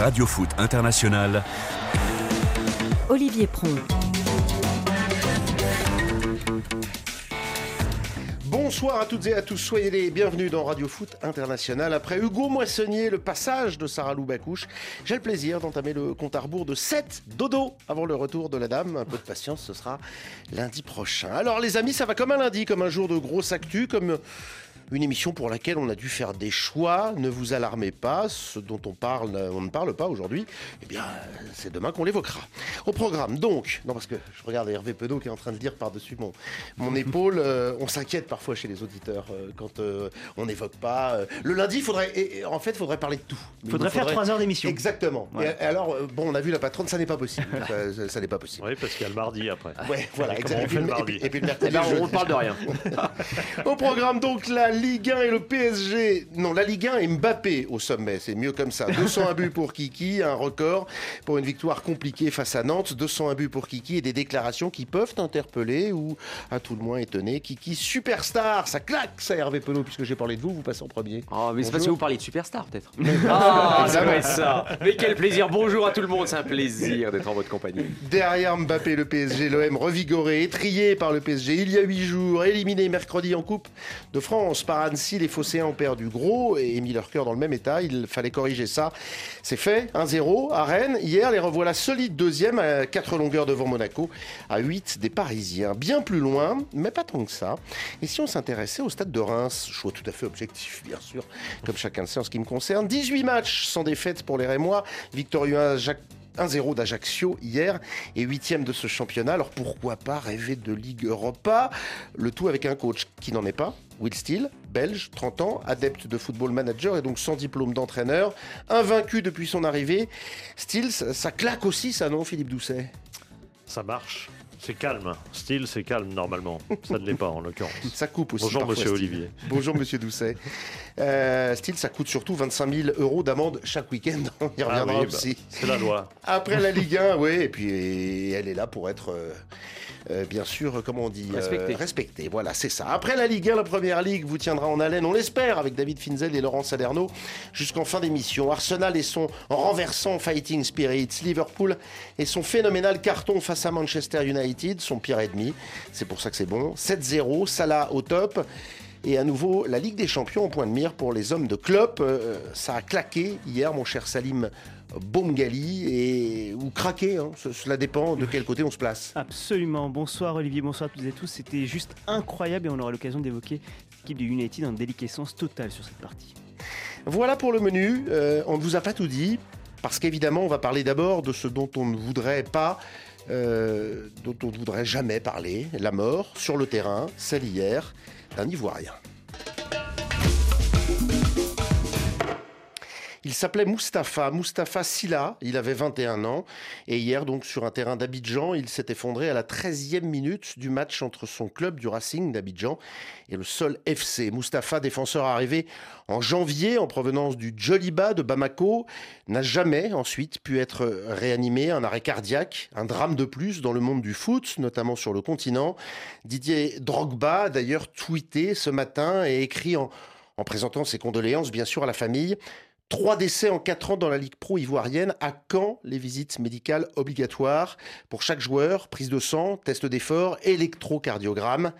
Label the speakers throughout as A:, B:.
A: Radio Foot International.
B: Olivier Pron.
C: Bonsoir à toutes et à tous, soyez les bienvenus dans Radio Foot International. Après Hugo Moissonnier, le passage de Sarah Loubacouche, j'ai le plaisir d'entamer le compte à rebours de 7 dodo avant le retour de la dame. Un peu de patience, ce sera lundi prochain. Alors les amis, ça va comme un lundi, comme un jour de grosse actu, comme une émission pour laquelle on a dû faire des choix. Ne vous alarmez pas, ce dont on, parle, on ne parle pas aujourd'hui, eh bien, c'est demain qu'on l'évoquera. Au programme, donc, non parce que je regarde Hervé Penaud qui est en train de dire par-dessus mon, mon épaule, euh, on s'inquiète parfois chez les auditeurs euh, quand euh, on n'évoque pas. le lundi, il faudrait, et, en fait, il faudrait parler de tout.
D: Il faudrait, faire trois heures d'émission.
C: Exactement. Et, alors, bon, on a vu la patronne, ça n'est pas possible. ça, n'est pas possible.
E: Oui, parce qu'il y a le mardi après.
C: Ouais, voilà, exactement.
E: Et, puis,
C: et, puis, le mercredi.
D: Ben, on ne parle de rien.
C: Au programme, donc, la Ligue 1 et le PSG. Non, la Ligue 1 et Mbappé au sommet. C'est mieux comme ça. 201 buts pour Kiki, un record pour une victoire compliquée face à Nantes. 201 buts pour Kiki et des déclarations qui peuvent interpeller ou à tout le moins étonner. Kiki, superstar, ça claque, ça Hervé Pelot, puisque j'ai parlé de vous, vous passez en premier.
D: Oh, mais c'est parce que vous parlez de superstar peut-être. Ah, ça va être ça. Mais quel plaisir. Bonjour à tout le monde, c'est un plaisir d'être en votre compagnie.
C: Derrière Mbappé, le PSG, l'OM revigoré, étrié par le PSG il y a huit jours, éliminé mercredi en Coupe de France par Annecy. Les Phocéens ont perdu gros et mis leur cœur dans le même état. Il fallait corriger ça. C'est fait. 1-0 à Rennes. Hier, les revoilà solides deuxième à 4 longueurs devant Monaco, à 8 des Parisiens. Bien plus loin, mais pas tant que ça. Et si on s'intéressait au stade de Reims, choix tout à fait objectif, bien sûr, comme chacun le sait en ce qui me concerne. 18 matchs sans défaite pour les Rémois. Victorieux Jacques 1-0 d'Ajaccio hier et huitième de ce championnat. Alors pourquoi pas rêver de Ligue Europa? Le tout avec un coach qui n'en est pas, Will Steele, belge, 30 ans, adepte de football manager et donc sans diplôme d'entraîneur, invaincu depuis son arrivée. Steele, ça, claque aussi ça non Philippe Doucet?
E: Ça marche. C'est calme. Style, c'est calme normalement. Ça ne l'est pas en l'occurrence.
C: Ça coupe aussi.
E: Bonjour Monsieur Olivier.
C: Bonjour Monsieur Doucet. Euh, style, ça coûte surtout 25 000 euros d'amende chaque week-end. On y reviendra ah oui, aussi.
E: Bah, c'est la loi.
C: Après la Ligue 1, oui, et puis elle est là pour être. Euh, euh, bien sûr, comment on dit
D: Respecté.
C: respecté. Voilà, c'est ça. Après la Ligue 1, la Première Ligue vous tiendra en haleine, on l'espère, avec David Finzel et Laurent Salerno, jusqu'en fin d'émission. Arsenal et son renversant Fighting Spirits. Liverpool et son phénoménal carton face à Manchester United, son pire ennemi. C'est pour ça que c'est bon. 7-0, Salah au top. Et à nouveau, la Ligue des Champions au point de mire pour les hommes de Klopp. Euh, ça a claqué hier, mon cher Salim Bongali, et, ou craqué. Hein. Cela dépend de quel côté on se place.
F: Absolument. Bonsoir Olivier, bonsoir à toutes et tous. C'était juste incroyable et on aura l'occasion d'évoquer l'équipe du United en déliquescence totale sur cette partie.
C: Voilà pour le menu. Euh, on ne vous a pas tout dit, parce qu'évidemment, on va parler d'abord de ce dont on ne voudrait pas euh, dont on ne voudrait jamais parler, la mort sur le terrain, celle hier d'un Ivoirien. Il s'appelait Mustapha, Mustapha Silla, il avait 21 ans. Et hier, donc, sur un terrain d'Abidjan, il s'est effondré à la 13e minute du match entre son club du Racing d'Abidjan et le Sol FC. Mustapha, défenseur arrivé en janvier en provenance du Joliba de Bamako, n'a jamais ensuite pu être réanimé. Un arrêt cardiaque, un drame de plus dans le monde du foot, notamment sur le continent. Didier Drogba a d'ailleurs tweeté ce matin et écrit en, en présentant ses condoléances, bien sûr, à la famille. Trois décès en quatre ans dans la Ligue Pro ivoirienne. À quand les visites médicales obligatoires pour chaque joueur? Prise de sang, test d'effort, électrocardiogramme.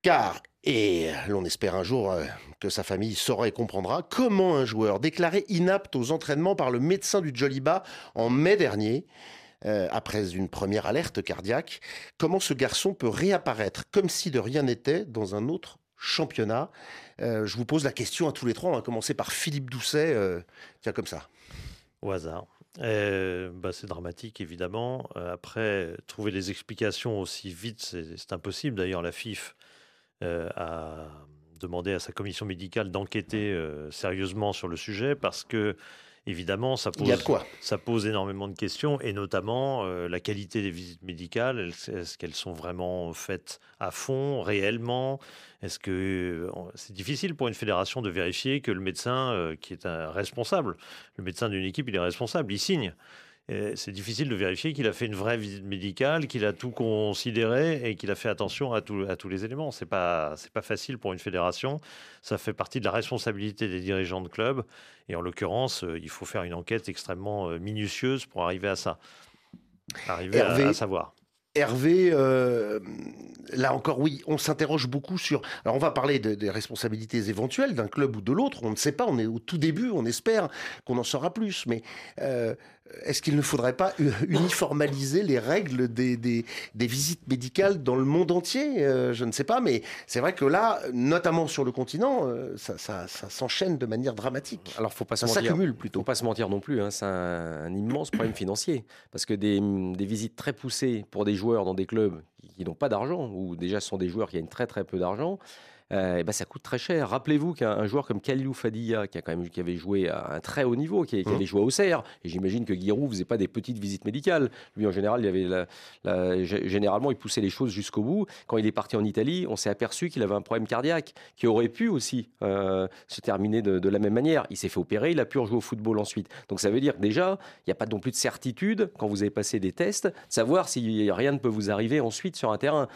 C: Car, et l'on espère un jour euh, que sa famille saura et comprendra, comment un joueur déclaré inapte aux entraînements par le médecin du Joliba en mai dernier, euh, après une première alerte cardiaque, comment ce garçon peut réapparaître comme si de rien n'était dans un autre championnat? Euh, je vous pose la question à tous les trois. On va commencer par Philippe Doucet. Euh, tiens, comme ça.
E: Au hasard. Euh, bah, c'est dramatique, évidemment. après, trouver des explications aussi vite, c'est impossible. D'ailleurs, la FIF a demandé à sa commission médicale d'enquêter sérieusement sur le sujet parce que évidemment, ça pose, ça pose énormément de questions, et notamment euh, la qualité des visites médicales. Est-ce qu'elles sont vraiment faites à fond, réellement? Est-ce que euh, c'est difficile pour une fédération de vérifier que le médecin, euh, qui est un responsable, le médecin d'une équipe, il est responsable, il signe. C'est difficile de vérifier qu'il a fait une vraie visite médicale, qu'il a tout considéré et qu'il a fait attention à, tout- à tous les éléments. C'est pas c'est pas facile pour une fédération. Ça fait partie de la responsabilité des dirigeants de club. Et en l'occurrence, euh, il faut faire une enquête extrêmement euh, minutieuse pour arriver à ça. Arriver à-
C: Hervé,
E: à savoir.
C: Hervé, euh, là encore, oui, on s'interroge beaucoup sur. Alors, on va parler de- des responsabilités éventuelles d'un club ou de l'autre. On ne sait pas. On est au tout début. On espère qu'on en saura plus. Mais euh, est-ce qu'il ne faudrait pas uniformaliser les règles des, des- des visites médicales dans le monde entier Euh, Je ne sais pas. Mais c'est vrai que là, notamment sur le continent, euh, ça, ça- ça s'enchaîne de manière dramatique.
D: Alors, faut pas se
C: Ça
D: mentir.
C: s'accumule
D: faut
C: plutôt.
D: pas se mentir non plus, hein, c'est un, un immense problème financier. Parce que des, des visites très poussées pour des joueurs dans des clubs qui, qui n'ont pas d'argent, ou déjà ce sont des joueurs qui gagnent très très peu d'argent, euh, ben, ça coûte très cher. Rappelez-vous qu'un un joueur comme Kalilou Fadilla, qui, a quand même, qui avait joué à un très haut niveau, qui, qui
C: Mhm.
D: avait joué au CER, et j'imagine que Giroud faisait pas des petites visites médicales. Lui, en général, il avait la- la- g- généralement, il poussait les choses jusqu'au bout. Quand il est parti en Italie, on s'est aperçu qu'il avait un problème cardiaque, qui aurait pu aussi euh, se terminer de, de la même manière. Il s'est fait opérer, il a pu rejouer au football ensuite. Donc ça veut dire que déjà, il n'y a pas non plus de certitude, quand vous avez passé des tests, de savoir si rien ne peut vous arriver ensuite sur un terrain.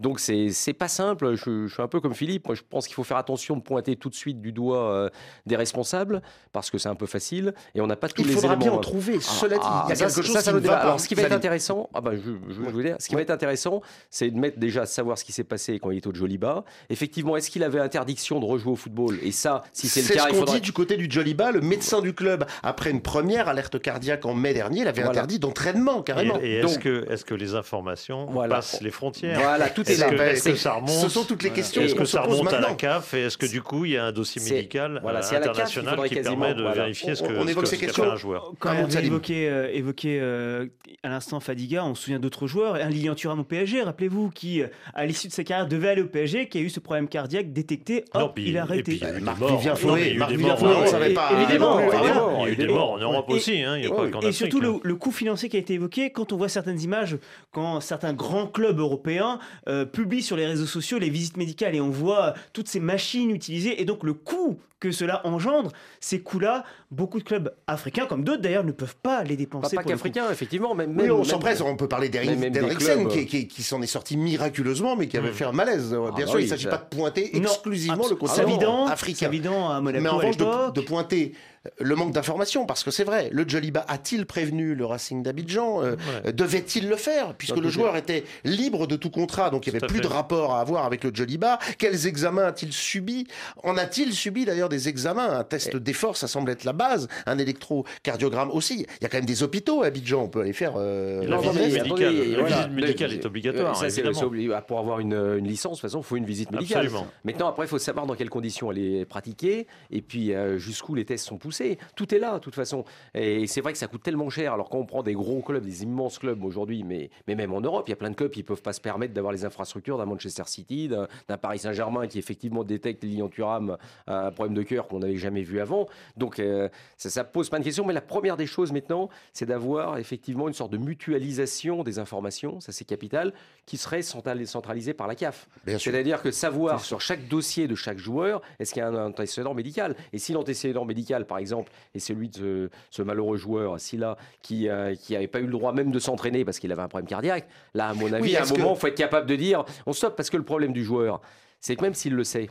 D: Donc c'est c'est pas simple. Je, je suis un peu comme Philippe. Moi, je pense qu'il faut faire attention de pointer tout de suite du doigt euh, des responsables parce que c'est un peu facile et on n'a pas tous
C: Il
D: les
C: faudra
D: éléments.
C: bien en trouver. Cela dit,
D: Ah,
C: il y a
D: ça,
C: quelque chose
D: ça, ça
C: qui
D: nous
C: ne
D: débat.
C: va pas.
D: Alors, ce qui va être intéressant, ah bah, je, je- je veux dire, ce qui va être intéressant, c'est de mettre déjà savoir ce qui s'est passé quand il était au Joliba. Effectivement, est-ce qu'il avait interdiction de rejouer au football? Et ça, si c'est le
C: C'est
D: cas,
C: ce
D: il
C: qu'on
D: faudrait.
C: dit du côté du Joliba. Le médecin du club, après une première alerte cardiaque en mai dernier, il avait
D: Voilà.
C: interdit d'entraînement carrément.
E: Et, et est-ce que, est que les informations
D: Voilà.
E: passent les frontières?
D: Voilà, tout est
E: Est-ce
D: là.
E: que, ça remonte
C: Ce sont toutes les questions
E: Est-ce que ça remonte à la. CAF et est-ce que du coup il y a un dossier médical
D: voilà,
E: euh,
D: CAF
E: international qui permet de
D: voilà.
E: vérifier ce
C: On-
E: que
C: on évoque
E: que-
C: ces
E: ce qu'a
C: questions.
E: fait un joueur
F: Quand euh, évoquait, euh, à l'instant Fadiga, on se souvient d'autres joueurs. Un Lilian Thuram au PSG, rappelez-vous, qui, euh, à l'issue de sa carrière, devait aller au PSG, qui a eu ce problème cardiaque détecté. Hop,
E: Non, puis-
F: il a arrêté.
E: puis il y a eu des
C: Marc
E: morts.
C: Vivien Fouet,
E: a
C: Marc Vivien on
E: Ouais,
C: savait pas.
F: évidemment.
E: Il y a eu des morts en Europe aussi, hein, a
F: Et, surtout
E: hein.
F: le, le coût financier qui a été évoqué, quand on voit certaines images, quand certains grands clubs européens euh, publient sur les réseaux sociaux les visites médicales et on voit toutes ces machines utilisées. Et donc le coût que cela engendre, ces coûts-là, beaucoup de clubs africains, comme d'autres d'ailleurs, ne peuvent pas les
D: Pas,
F: dépenser.
D: pas
F: pour le coup.
D: qu'africain, effectivement. Même,
C: Oui,
D: même-
C: on
D: même-
C: s'empresse. On peut parler d'Eriksen qui, qui- qui s'en est sorti miraculeusement, mais qui avait
E: Mm.
C: fait un malaise.
D: Ah
C: Bien
D: bah
C: sûr, il
D: oui,
C: ne s'agit
D: ça-
C: pas de pointer
F: Non,
C: exclusivement le continent africain.
F: Savidan à Monaco
C: Mais en revanche, de, pointer le manque d'informations, parce que c'est vrai, le Joliba a-t-il prévenu le Racing d'Abidjan Euh,
E: Ouais.
C: Devait-il le faire Puisque le joueur était libre de tout contrat, donc il n'y avait plus
E: fait.
C: de rapport à avoir avec le Joliba. Quels examens a-t-il subi? En a-t-il subi d'ailleurs des examens Un test d'effort, ça semble être la base. Un électrocardiogramme aussi. Il y a quand même des hôpitaux à Abidjan, on peut aller faire. euh,
E: la visite médicale,
D: attendez,
E: la
D: voilà.
E: visite médicale est
D: Euh,
E: obligatoire,
D: ça, c'est- obli- Pour avoir une, une licence, de toute façon, il faut une visite médicale.
E: Absolument.
D: Maintenant, après, il faut savoir dans quelles conditions elle est pratiquée et puis euh, jusqu'où les tests sont poussés. Tout est là, de toute façon. Et c'est vrai que ça coûte tellement cher. Alors, quand on prend des gros clubs, des immenses clubs aujourd'hui, mais, mais même en Europe, il y a plein de clubs qui ne peuvent pas se permettre d'avoir les infrastructures d'un Manchester City, d'un d'un Paris Saint-Germain qui effectivement détecte Lilian Thuram un problème de cœur qu'on n'avait jamais vu avant. Donc, euh, ça, ça pose plein de questions. Mais la première des choses maintenant, c'est d'avoir effectivement une sorte de mutualisation des informations, ça c'est capital, qui serait central- centralisée par la CAF. C'est-à-dire que savoir sur chaque dossier de chaque joueur, est-ce qu'il y a un antécédent médical? Et si l'antécédent médical, par exemple, est celui de ce, ce malheureux joueur, Silla, qui n'avait pas eu le droit même de s'entraîner parce qu'il avait un problème cardiaque, là, à mon avis,
C: Oui,
D: à un moment, il faut être capable de dire on stoppe parce que le problème du joueur, c'est que même s'il le sait,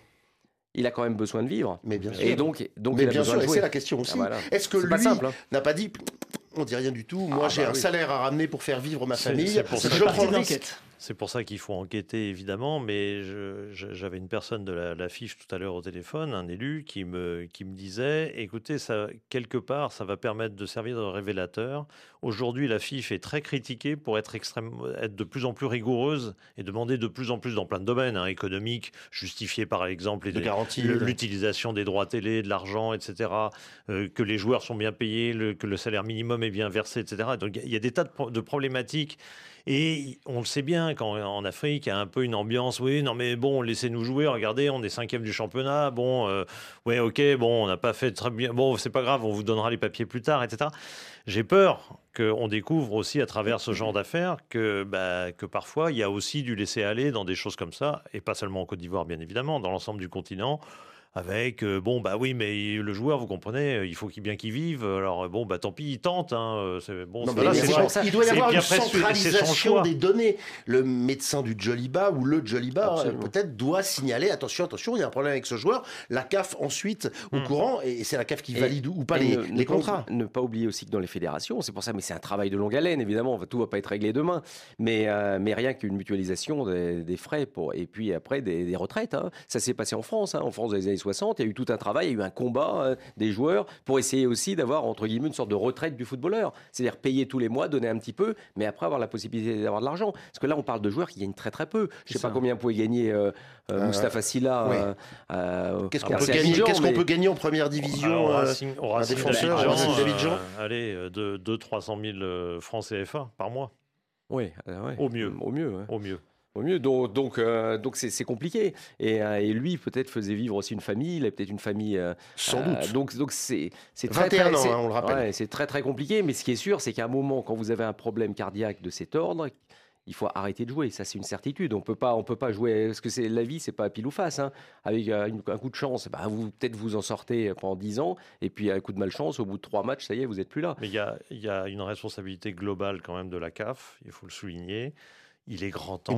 D: il a quand même besoin de vivre.
C: Mais bien sûr.
D: Et donc, donc
C: Mais
D: il a
C: bien
D: besoin
C: sûr,
D: de
C: et
D: jouer.
C: c'est la question aussi.
D: Ah, voilà.
C: Est-ce que lui
D: hein.
C: n'a pas dit on dit rien du tout, moi
D: Ah,
C: j'ai
D: bah
C: un
D: oui.
C: salaire à ramener pour faire vivre ma famille,
E: pour ça
C: je prends le
F: de
C: risque.
E: C'est pour ça qu'il faut enquêter, évidemment, mais j'avais une personne de la, la FIF tout à l'heure au téléphone, un élu, qui me, qui me disait, écoutez, ça, quelque part, ça va permettre de servir de révélateur. Aujourd'hui, la FIF est très critiquée pour être, extrême, être de plus en plus rigoureuse et demander de plus en plus dans plein de domaines, hein, économiques, justifiés par exemple les,
C: De
E: l'utilisation des droits télé, de l'argent, etc., euh, que les joueurs sont bien payés, le- que le salaire minimum est bien versé, etc. Donc il y a- des tas de problématiques. Et on le sait bien, quand en Afrique, il y a un peu une ambiance, oui, non mais bon, laissez-nous jouer, regardez, on est cinquième du championnat, bon, euh, ouais, ok, bon, on n'a pas fait très bien, bon, c'est pas grave, on vous donnera les papiers plus tard, etc. J'ai peur qu'on découvre aussi à travers ce genre d'affaires que, bah, que parfois il y a aussi du laisser aller dans des choses comme ça, et pas seulement en Côte d'Ivoire, bien évidemment, dans l'ensemble du continent, avec euh, bon bah oui mais le joueur vous comprenez euh, il faut qu'il bien qu'il vive alors euh, bon bah tant pis il tente hein, c'est bon
C: Non,
E: c'est-
C: mais
E: là,
C: il,
E: c'est
C: doit-
E: son-
C: il doit y avoir une centralisation des données. Le médecin du Joliba ou le Joliba
D: Absolument.
C: peut-être doit signaler attention, attention, il y a un problème avec ce joueur. La CAF ensuite au
E: Hmm.
C: courant et c'est la CAF qui
D: Et-
C: valide ou pas les,
D: ne-
C: les
D: ne pas
C: contrats.
D: Ne pas oublier aussi que dans les fédérations, c'est pour ça, mais c'est un travail de longue haleine, évidemment, tout va pas être réglé demain, mais, euh, mais rien qu'une mutualisation des, des frais, pour, et puis après des, des retraites. hein. Ça s'est passé en France, hein. en France dans les années 60, il y a eu tout un travail, il y a eu un combat euh, des joueurs pour essayer aussi d'avoir, entre guillemets, une sorte de retraite du footballeur. C'est-à-dire payer tous les mois, donner un petit peu, mais après avoir la possibilité d'avoir de l'argent. Parce que là, on parle de joueurs qui gagnent très très peu. Je sais
F: C'est
D: pas combien pouvait gagner euh, euh,
C: Euh,
D: Moustapha Silla.
C: oui.
D: euh, euh,
C: Qu'est-ce qu'on peut, gagner, qu'est-ce qu'on
D: mais-
C: peut gagner en première division
E: Alors,
C: euh,
E: Racing, Racing
C: défenseur,
E: d'Abidjan euh, allez, euh, de 200-300 000 euh, francs CFA par mois,
D: Oui, euh, ouais.
E: Au mieux.
D: Au mieux, ouais.
E: au mieux.
D: Mieux. Donc, donc, euh, donc c'est, c'est compliqué. Et, euh, et lui, peut-être, faisait vivre aussi une famille. Il a peut-être une famille. euh,
C: Sans
D: euh,
C: doute.
D: Donc, donc c'est, c'est très,
C: 21
D: très,
C: ans,
D: c'est-
C: hein, on le rappelle.
D: ouais, c'est très, très compliqué. Mais ce qui est sûr, c'est qu'à un moment, quand vous avez un problème cardiaque de cet ordre, il faut arrêter de jouer. Ça, c'est une certitude. On peut pas, on peut pas jouer. Parce que c'est la vie, c'est pas pile ou face. hein? Avec une- un coup de chance, bah, vous peut-être vous en sortez pendant 10 ans. Et puis, un coup de malchance, au bout de trois matchs, ça y est, vous êtes plus là.
E: Mais il y a, il y a une responsabilité globale quand même de la CAF, il faut le souligner. Il est grand temps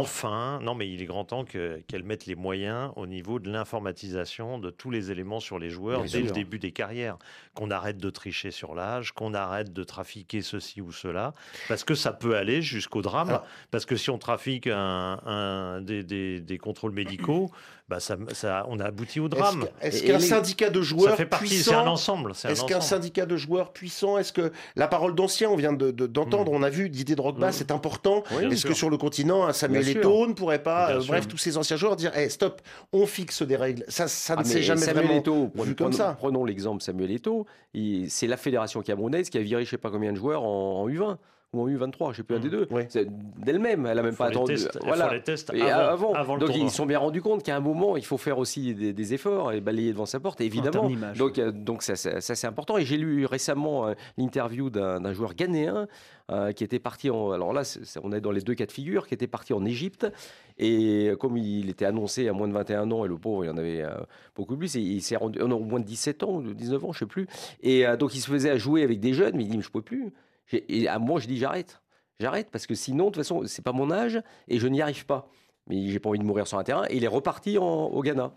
E: enfin, non mais il est grand temps que- qu'elle mette les moyens au niveau de l'informatisation de tous les éléments sur les joueurs
D: Bien
E: dès le début des carrières. Qu'on arrête de tricher sur l'âge, qu'on arrête de trafiquer ceci ou cela, parce que ça peut aller jusqu'au drame. Parce que si on trafique un, un- des, des- des contrôles médicaux, bah ça, ça- on a abouti au
C: Est-ce
E: drame.
C: Est-ce qu'un syndicat de
E: Ça
C: joueurs
E: fait partie, c'est
C: puissant
E: un ensemble.
C: Est-ce qu'un syndicat de joueurs puissant Est-ce que la parole d'ancien, on vient de- de- d'entendre, on a vu Didier Drogba,
E: Mm.
C: c'est important.
E: Oui,
C: Est-ce que sur le continent, un Samuel. Eto'o ne pourrait pas, euh, bref, tous ces anciens joueurs dire Eh, stop, on fixe des règles Ça, ça ne
D: Ah,
C: s'est
D: mais
C: jamais
D: Samuel
C: vraiment
D: Eto'o,
C: vu
D: prenons,
C: comme ça.
D: prenons l'exemple Samuel Eto'o. C'est la fédération camerounaise qui a viré je sais pas combien de joueurs en, en U20 ou en U23, je sais plus un des deux.
C: Oui.
D: C'est D'elle-même, elle a même
E: Faut
D: pas attendu.
E: tests-
D: voilà.
E: les tests
D: Et
E: avant,
D: avant,
E: avant le
D: donc
E: tournoi.
D: ils se sont bien rendus compte qu'à un moment, il faut faire aussi des, des efforts et balayer devant sa porte,
F: En
D: évidemment. Donc, euh, donc ça, ça- ça, c'est important. Et j'ai lu récemment euh, l'interview d'un joueur ghanéen euh, qui était parti en. Alors là, on est dans les deux cas de figure, qui était parti en Égypte. Et comme il était annoncé à moins de 21 ans, et le pauvre, il en avait beaucoup plus, et il s'est rendu. non, au moins de 17 ans, ou de 19 ans, je sais plus. Et euh, donc il se faisait à jouer avec des jeunes, mais il dit, mais je peux plus. Et à moi, je dis, j'arrête. J'arrête parce que sinon, de toute façon, c'est pas mon âge et je n'y arrive pas. Mais j'ai pas envie de mourir sur un terrain. Et il est reparti en- au Ghana.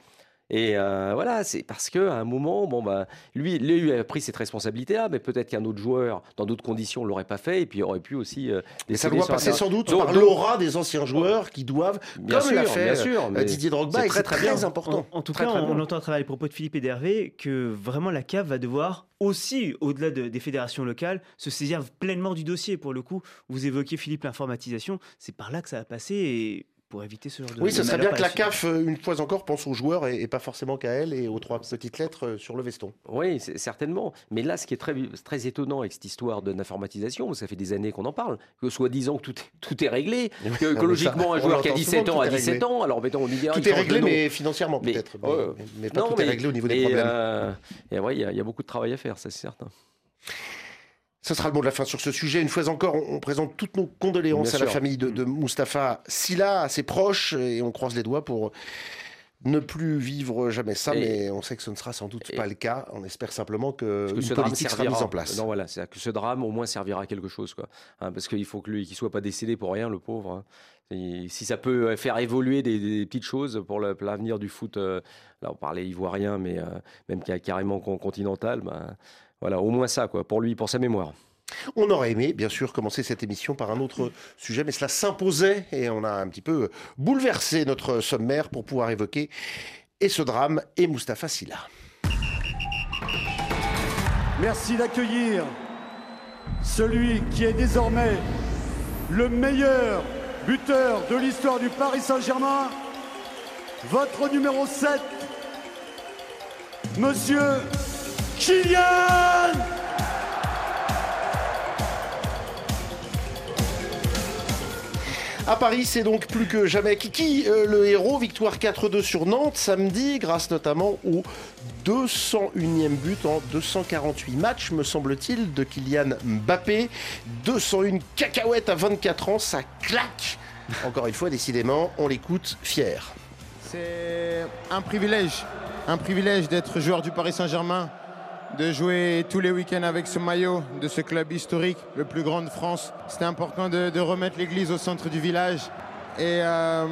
D: Et euh, voilà, c'est parce qu'à un moment, bon, bah, lui, lui a pris cette responsabilité-là, mais peut-être qu'un autre joueur, dans d'autres conditions, l'aurait pas fait, et puis il aurait pu aussi. euh,
C: Et ça doit passer sans doute
D: Donc-
C: par l'aura des anciens joueurs qui doivent,
D: Bien
C: comme
D: sûr,
C: l'a fait
D: bien sûr,
C: euh,
D: mais
C: Didier Drogba,
D: c'est très,
C: très, important.
F: En, en tout
D: Très,
F: cas,
D: très
F: on, on entend à travers les propos de Philippe et d'Hervé que vraiment la CAF va devoir aussi, au-delà de- des fédérations locales, se saisir pleinement du dossier. Pour le coup, vous évoquez Philippe l'informatisation, c'est par là que ça va passer et pour éviter ce genre de.
C: Oui, ce serait bien que la. CAF, une fois encore, pense aux joueurs et, et pas forcément qu'à elle et aux trois petites lettres euh, sur le veston.
D: Oui, c'est- certainement. Mais là, ce qui est très, très étonnant avec cette histoire de l'informatisation, ça fait des années qu'on en parle, que soi-disant que tout, est- tout est réglé, que, que
C: mais ça,
D: logiquement un joueur qui a
C: l'entend
D: 17
C: souvent,
D: ans a
C: est
D: 17
C: réglé.
D: ans, alors mettons, on dit,
C: Tout est réglé, mais financièrement
D: Mais-
C: peut-être. Mais, mais- mais pas
D: Non,
C: tout
D: mais-
C: est réglé au niveau des
D: et,
C: problèmes.
D: euh, et ouais, il y, y a beaucoup de travail à faire, ça c'est certain.
C: Ce sera le mot de la fin sur ce sujet. Une fois encore, on, on présente toutes nos condoléances
D: Bien
C: à la famille de, de Mustapha Silla, à ses proches, et on croise les doigts pour ne plus vivre jamais ça,
D: Et-
C: mais on sait que ce ne sera sans doute pas le cas. On espère simplement que,
D: Parce que
C: une
D: ce drame
C: politique sera
D: servira.
C: mise en place.
D: Non, voilà, que ce drame au moins servira à quelque chose, quoi. Hein, parce qu'il faut que lui, qu'il soit pas décédé pour rien, le pauvre. hein. Et si ça peut faire évoluer des, des petites choses pour l'avenir du foot, euh, là on parlait ivoirien, mais euh, même ca- carrément con- continental, ben, voilà, au moins ça, quoi, pour lui, pour sa mémoire.
C: On aurait aimé, bien sûr, commencer cette émission par un autre sujet, mais cela s'imposait et on a un petit peu bouleversé notre sommaire pour pouvoir évoquer et ce drame et Mustapha Silla.
G: Merci d'accueillir celui qui est désormais le meilleur buteur de l'histoire du Paris Saint-Germain, votre numéro 7, Monsieur Kylian
C: À Paris, c'est donc plus que jamais Kiki, euh, le héros. Victoire 4-2 sur Nantes samedi, grâce notamment au 201e but en 248 matchs, me semble-t-il, de Kylian Mbappé. 201 cacahuètes à 24 ans, ça claque. Encore une fois, décidément, on l'écoute fier.
H: C'est un privilège un privilège d'être joueur du Paris Saint-Germain, de jouer tous les week-ends avec ce maillot de ce club historique, le plus grand de France. C'était important de, remettre l'église au centre du village et euh,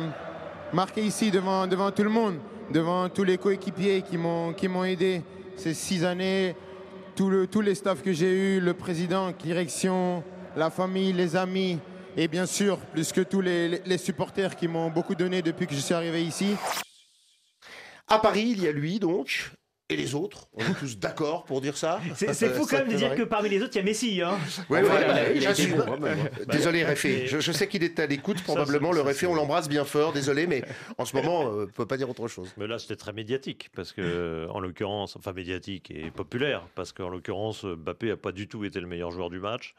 H: marquer ici devant, devant tout le monde, devant tous les coéquipiers qui m'ont aidé ces six années, tous les staffs que j'ai eus, le président, direction, la famille, les amis, et bien sûr, plus que tous les, les supporters qui m'ont beaucoup donné depuis que je suis arrivé ici.
C: À Paris, il y a lui donc, et les autres. On est tous d'accord pour dire ça.
F: C'est fou quand même de dire que parmi les autres, il y a Messi. Hein.
C: Ouais, Désolé, Réfé. Je, sais qu'il est à l'écoute, probablement. le Réfé, on l'embrasse bien fort. Désolé, mais en ce moment, on ne peut pas dire autre chose.
E: Mais là, c'était très médiatique, parce que, en l'occurrence, enfin médiatique et populaire, parce qu'en l'occurrence, Mbappé n'a pas du tout été le meilleur joueur du match.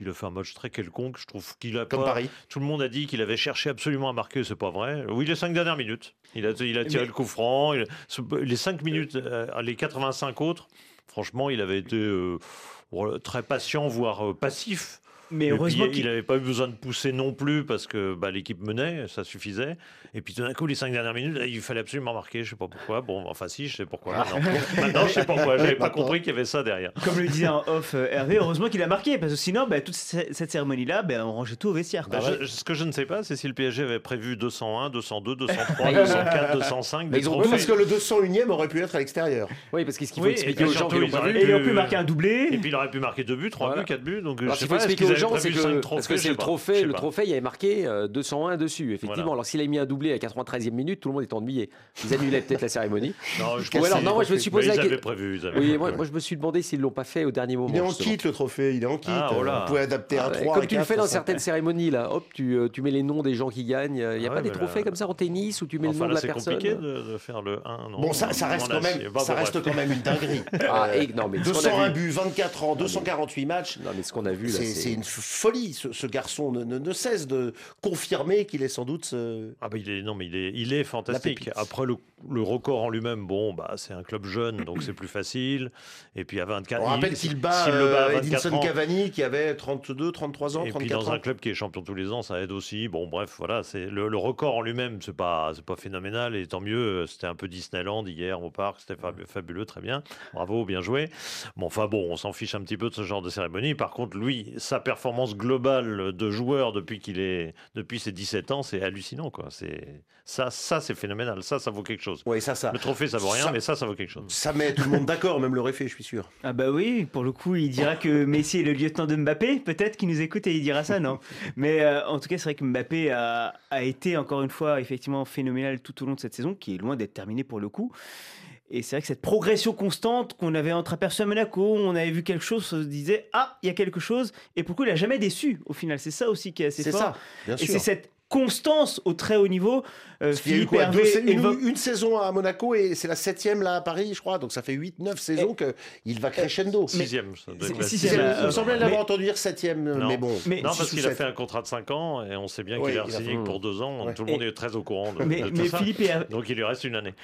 E: Il a fait un match très quelconque. Je trouve qu'il a
C: Comme Paris.
E: Tout le monde a dit qu'il avait cherché absolument à marquer. C'est pas vrai. Oui, les cinq dernières minutes. Il a, il a tiré le coup franc. les cinq minutes, euh, les 85 autres, franchement, il avait été euh, très patient, voire euh, passif. Mais heureusement il n'avait pas eu besoin de pousser non plus parce que bah, l'équipe menait, ça suffisait. Et puis tout d'un coup, les cinq dernières minutes, il fallait absolument marquer. Je sais pas pourquoi. Bon, enfin si, je sais pourquoi. Maintenant, je sais pourquoi. J'avais pas compris qu'il y avait ça derrière.
F: Comme le disait en off euh, Hervé, heureusement qu'il a marqué parce que sinon, bah, toute cette cérémonie-là, bah, on rangeait tout au vestiaire.
E: Bah, ce que je ne sais pas, c'est si le PSG avait prévu 201, 202, 203, 204, 205. Mais ils ont
C: parce que le 201e aurait pu être à l'extérieur.
D: Oui, parce qu'il faut expliquer aux gens
F: qu'ils n'ont pas vu. Et il aurait pu marquer un doublé.
E: Et puis il aurait pu marquer deux buts, trois buts, quatre buts. Donc je sais
D: pas. Expliquer aux gens, c'est que parce que c'est le trophée, le trophée, il y avait marqué 201 dessus, effectivement. Alors s'il a mis un doublé à 93e minute, tout le monde est ennuyé. Ils annulaient peut-être la cérémonie.
E: Non, je alors, non, moi je me suis posé la question.
D: Oui, moi, je me suis demandé s'ils l'ont pas fait au dernier moment.
C: Il est en kit le trophée, il est en kit. Ah, Vous pouvez adapter un 3
D: Comme tu le fais dans certaines cérémonies là, hop, euh, tu mets les noms des gens qui gagnent. Il n'y a ah pas des trophées comme ça en tennis où tu mets le nom de la personne.
E: C'est compliqué de faire le 1.
C: Bon, ça reste quand même, ça reste quand même une dinguerie. 201 buts, 24 ans, 248 matchs.
D: Non mais ce qu'on a vu
C: c'est une folie. Ce garçon ne cesse de confirmer qu'il est sans doute ce...
E: Ah bah il est non mais il est il est fantastique. Après le, le, record en lui-même, bon bah c'est un club jeune donc c'est plus facile. Et puis à 24
C: On rappelle qu'il bat, qu bat euh, Edinson Cavani qui avait 32, 33 ans,
E: et puis dans un club qui est champion tous les ans, ça aide aussi. Bon bref voilà c'est le, record en lui-même c'est pas c'est pas phénoménal et tant mieux. C'était un peu Disneyland hier au parc, c'était fabuleux, très bien. Bravo, bien joué. Bon enfin bon on s'en fiche un petit peu de ce genre de cérémonie. Par contre lui sa performance globale de joueur depuis qu'il est depuis ses 17 ans, c'est hallucinant quoi. C'est ça, ça c'est phénoménal. Ça, ça vaut quelque chose.
C: Oui, ça, ça.
E: Le trophée, ça vaut rien, mais ça, ça vaut quelque chose.
C: Ça met tout le monde d'accord, même le réfé, je suis sûr.
F: Ah bah oui, pour le coup, il dira que Messi est le lieutenant de Mbappé. Peut-être qu'il nous écoute et il dira ça, non Mais euh, en tout cas, c'est vrai que Mbappé a, a été encore une fois effectivement phénoménal tout au long de cette saison, qui est loin d'être terminée pour le coup. Et c'est vrai que cette progression constante qu'on avait entreaperçue à Monaco, on avait vu quelque chose, on se disait ah il y a quelque chose, et pour le coup il a jamais déçu au final. C'est ça aussi qui est assez fort. C'est ça, bien sûr. Et c'est cette constance au très haut niveau.
C: Euh, Philippe quoi, une, saison à Monaco et c'est la septième là à Paris, je crois. Donc ça fait 8-9 saisons qu'il va crescendo.
E: Sixième.
C: Sixième. Il me semblait l'avoir entendu dire septième, mais bon.
E: non, parce qu'il a fait un contrat de 5 ans et on sait bien qu'il a signé pour 2 ans. Tout le monde est très au courant de, mais, Philippe et Donc il lui reste une année.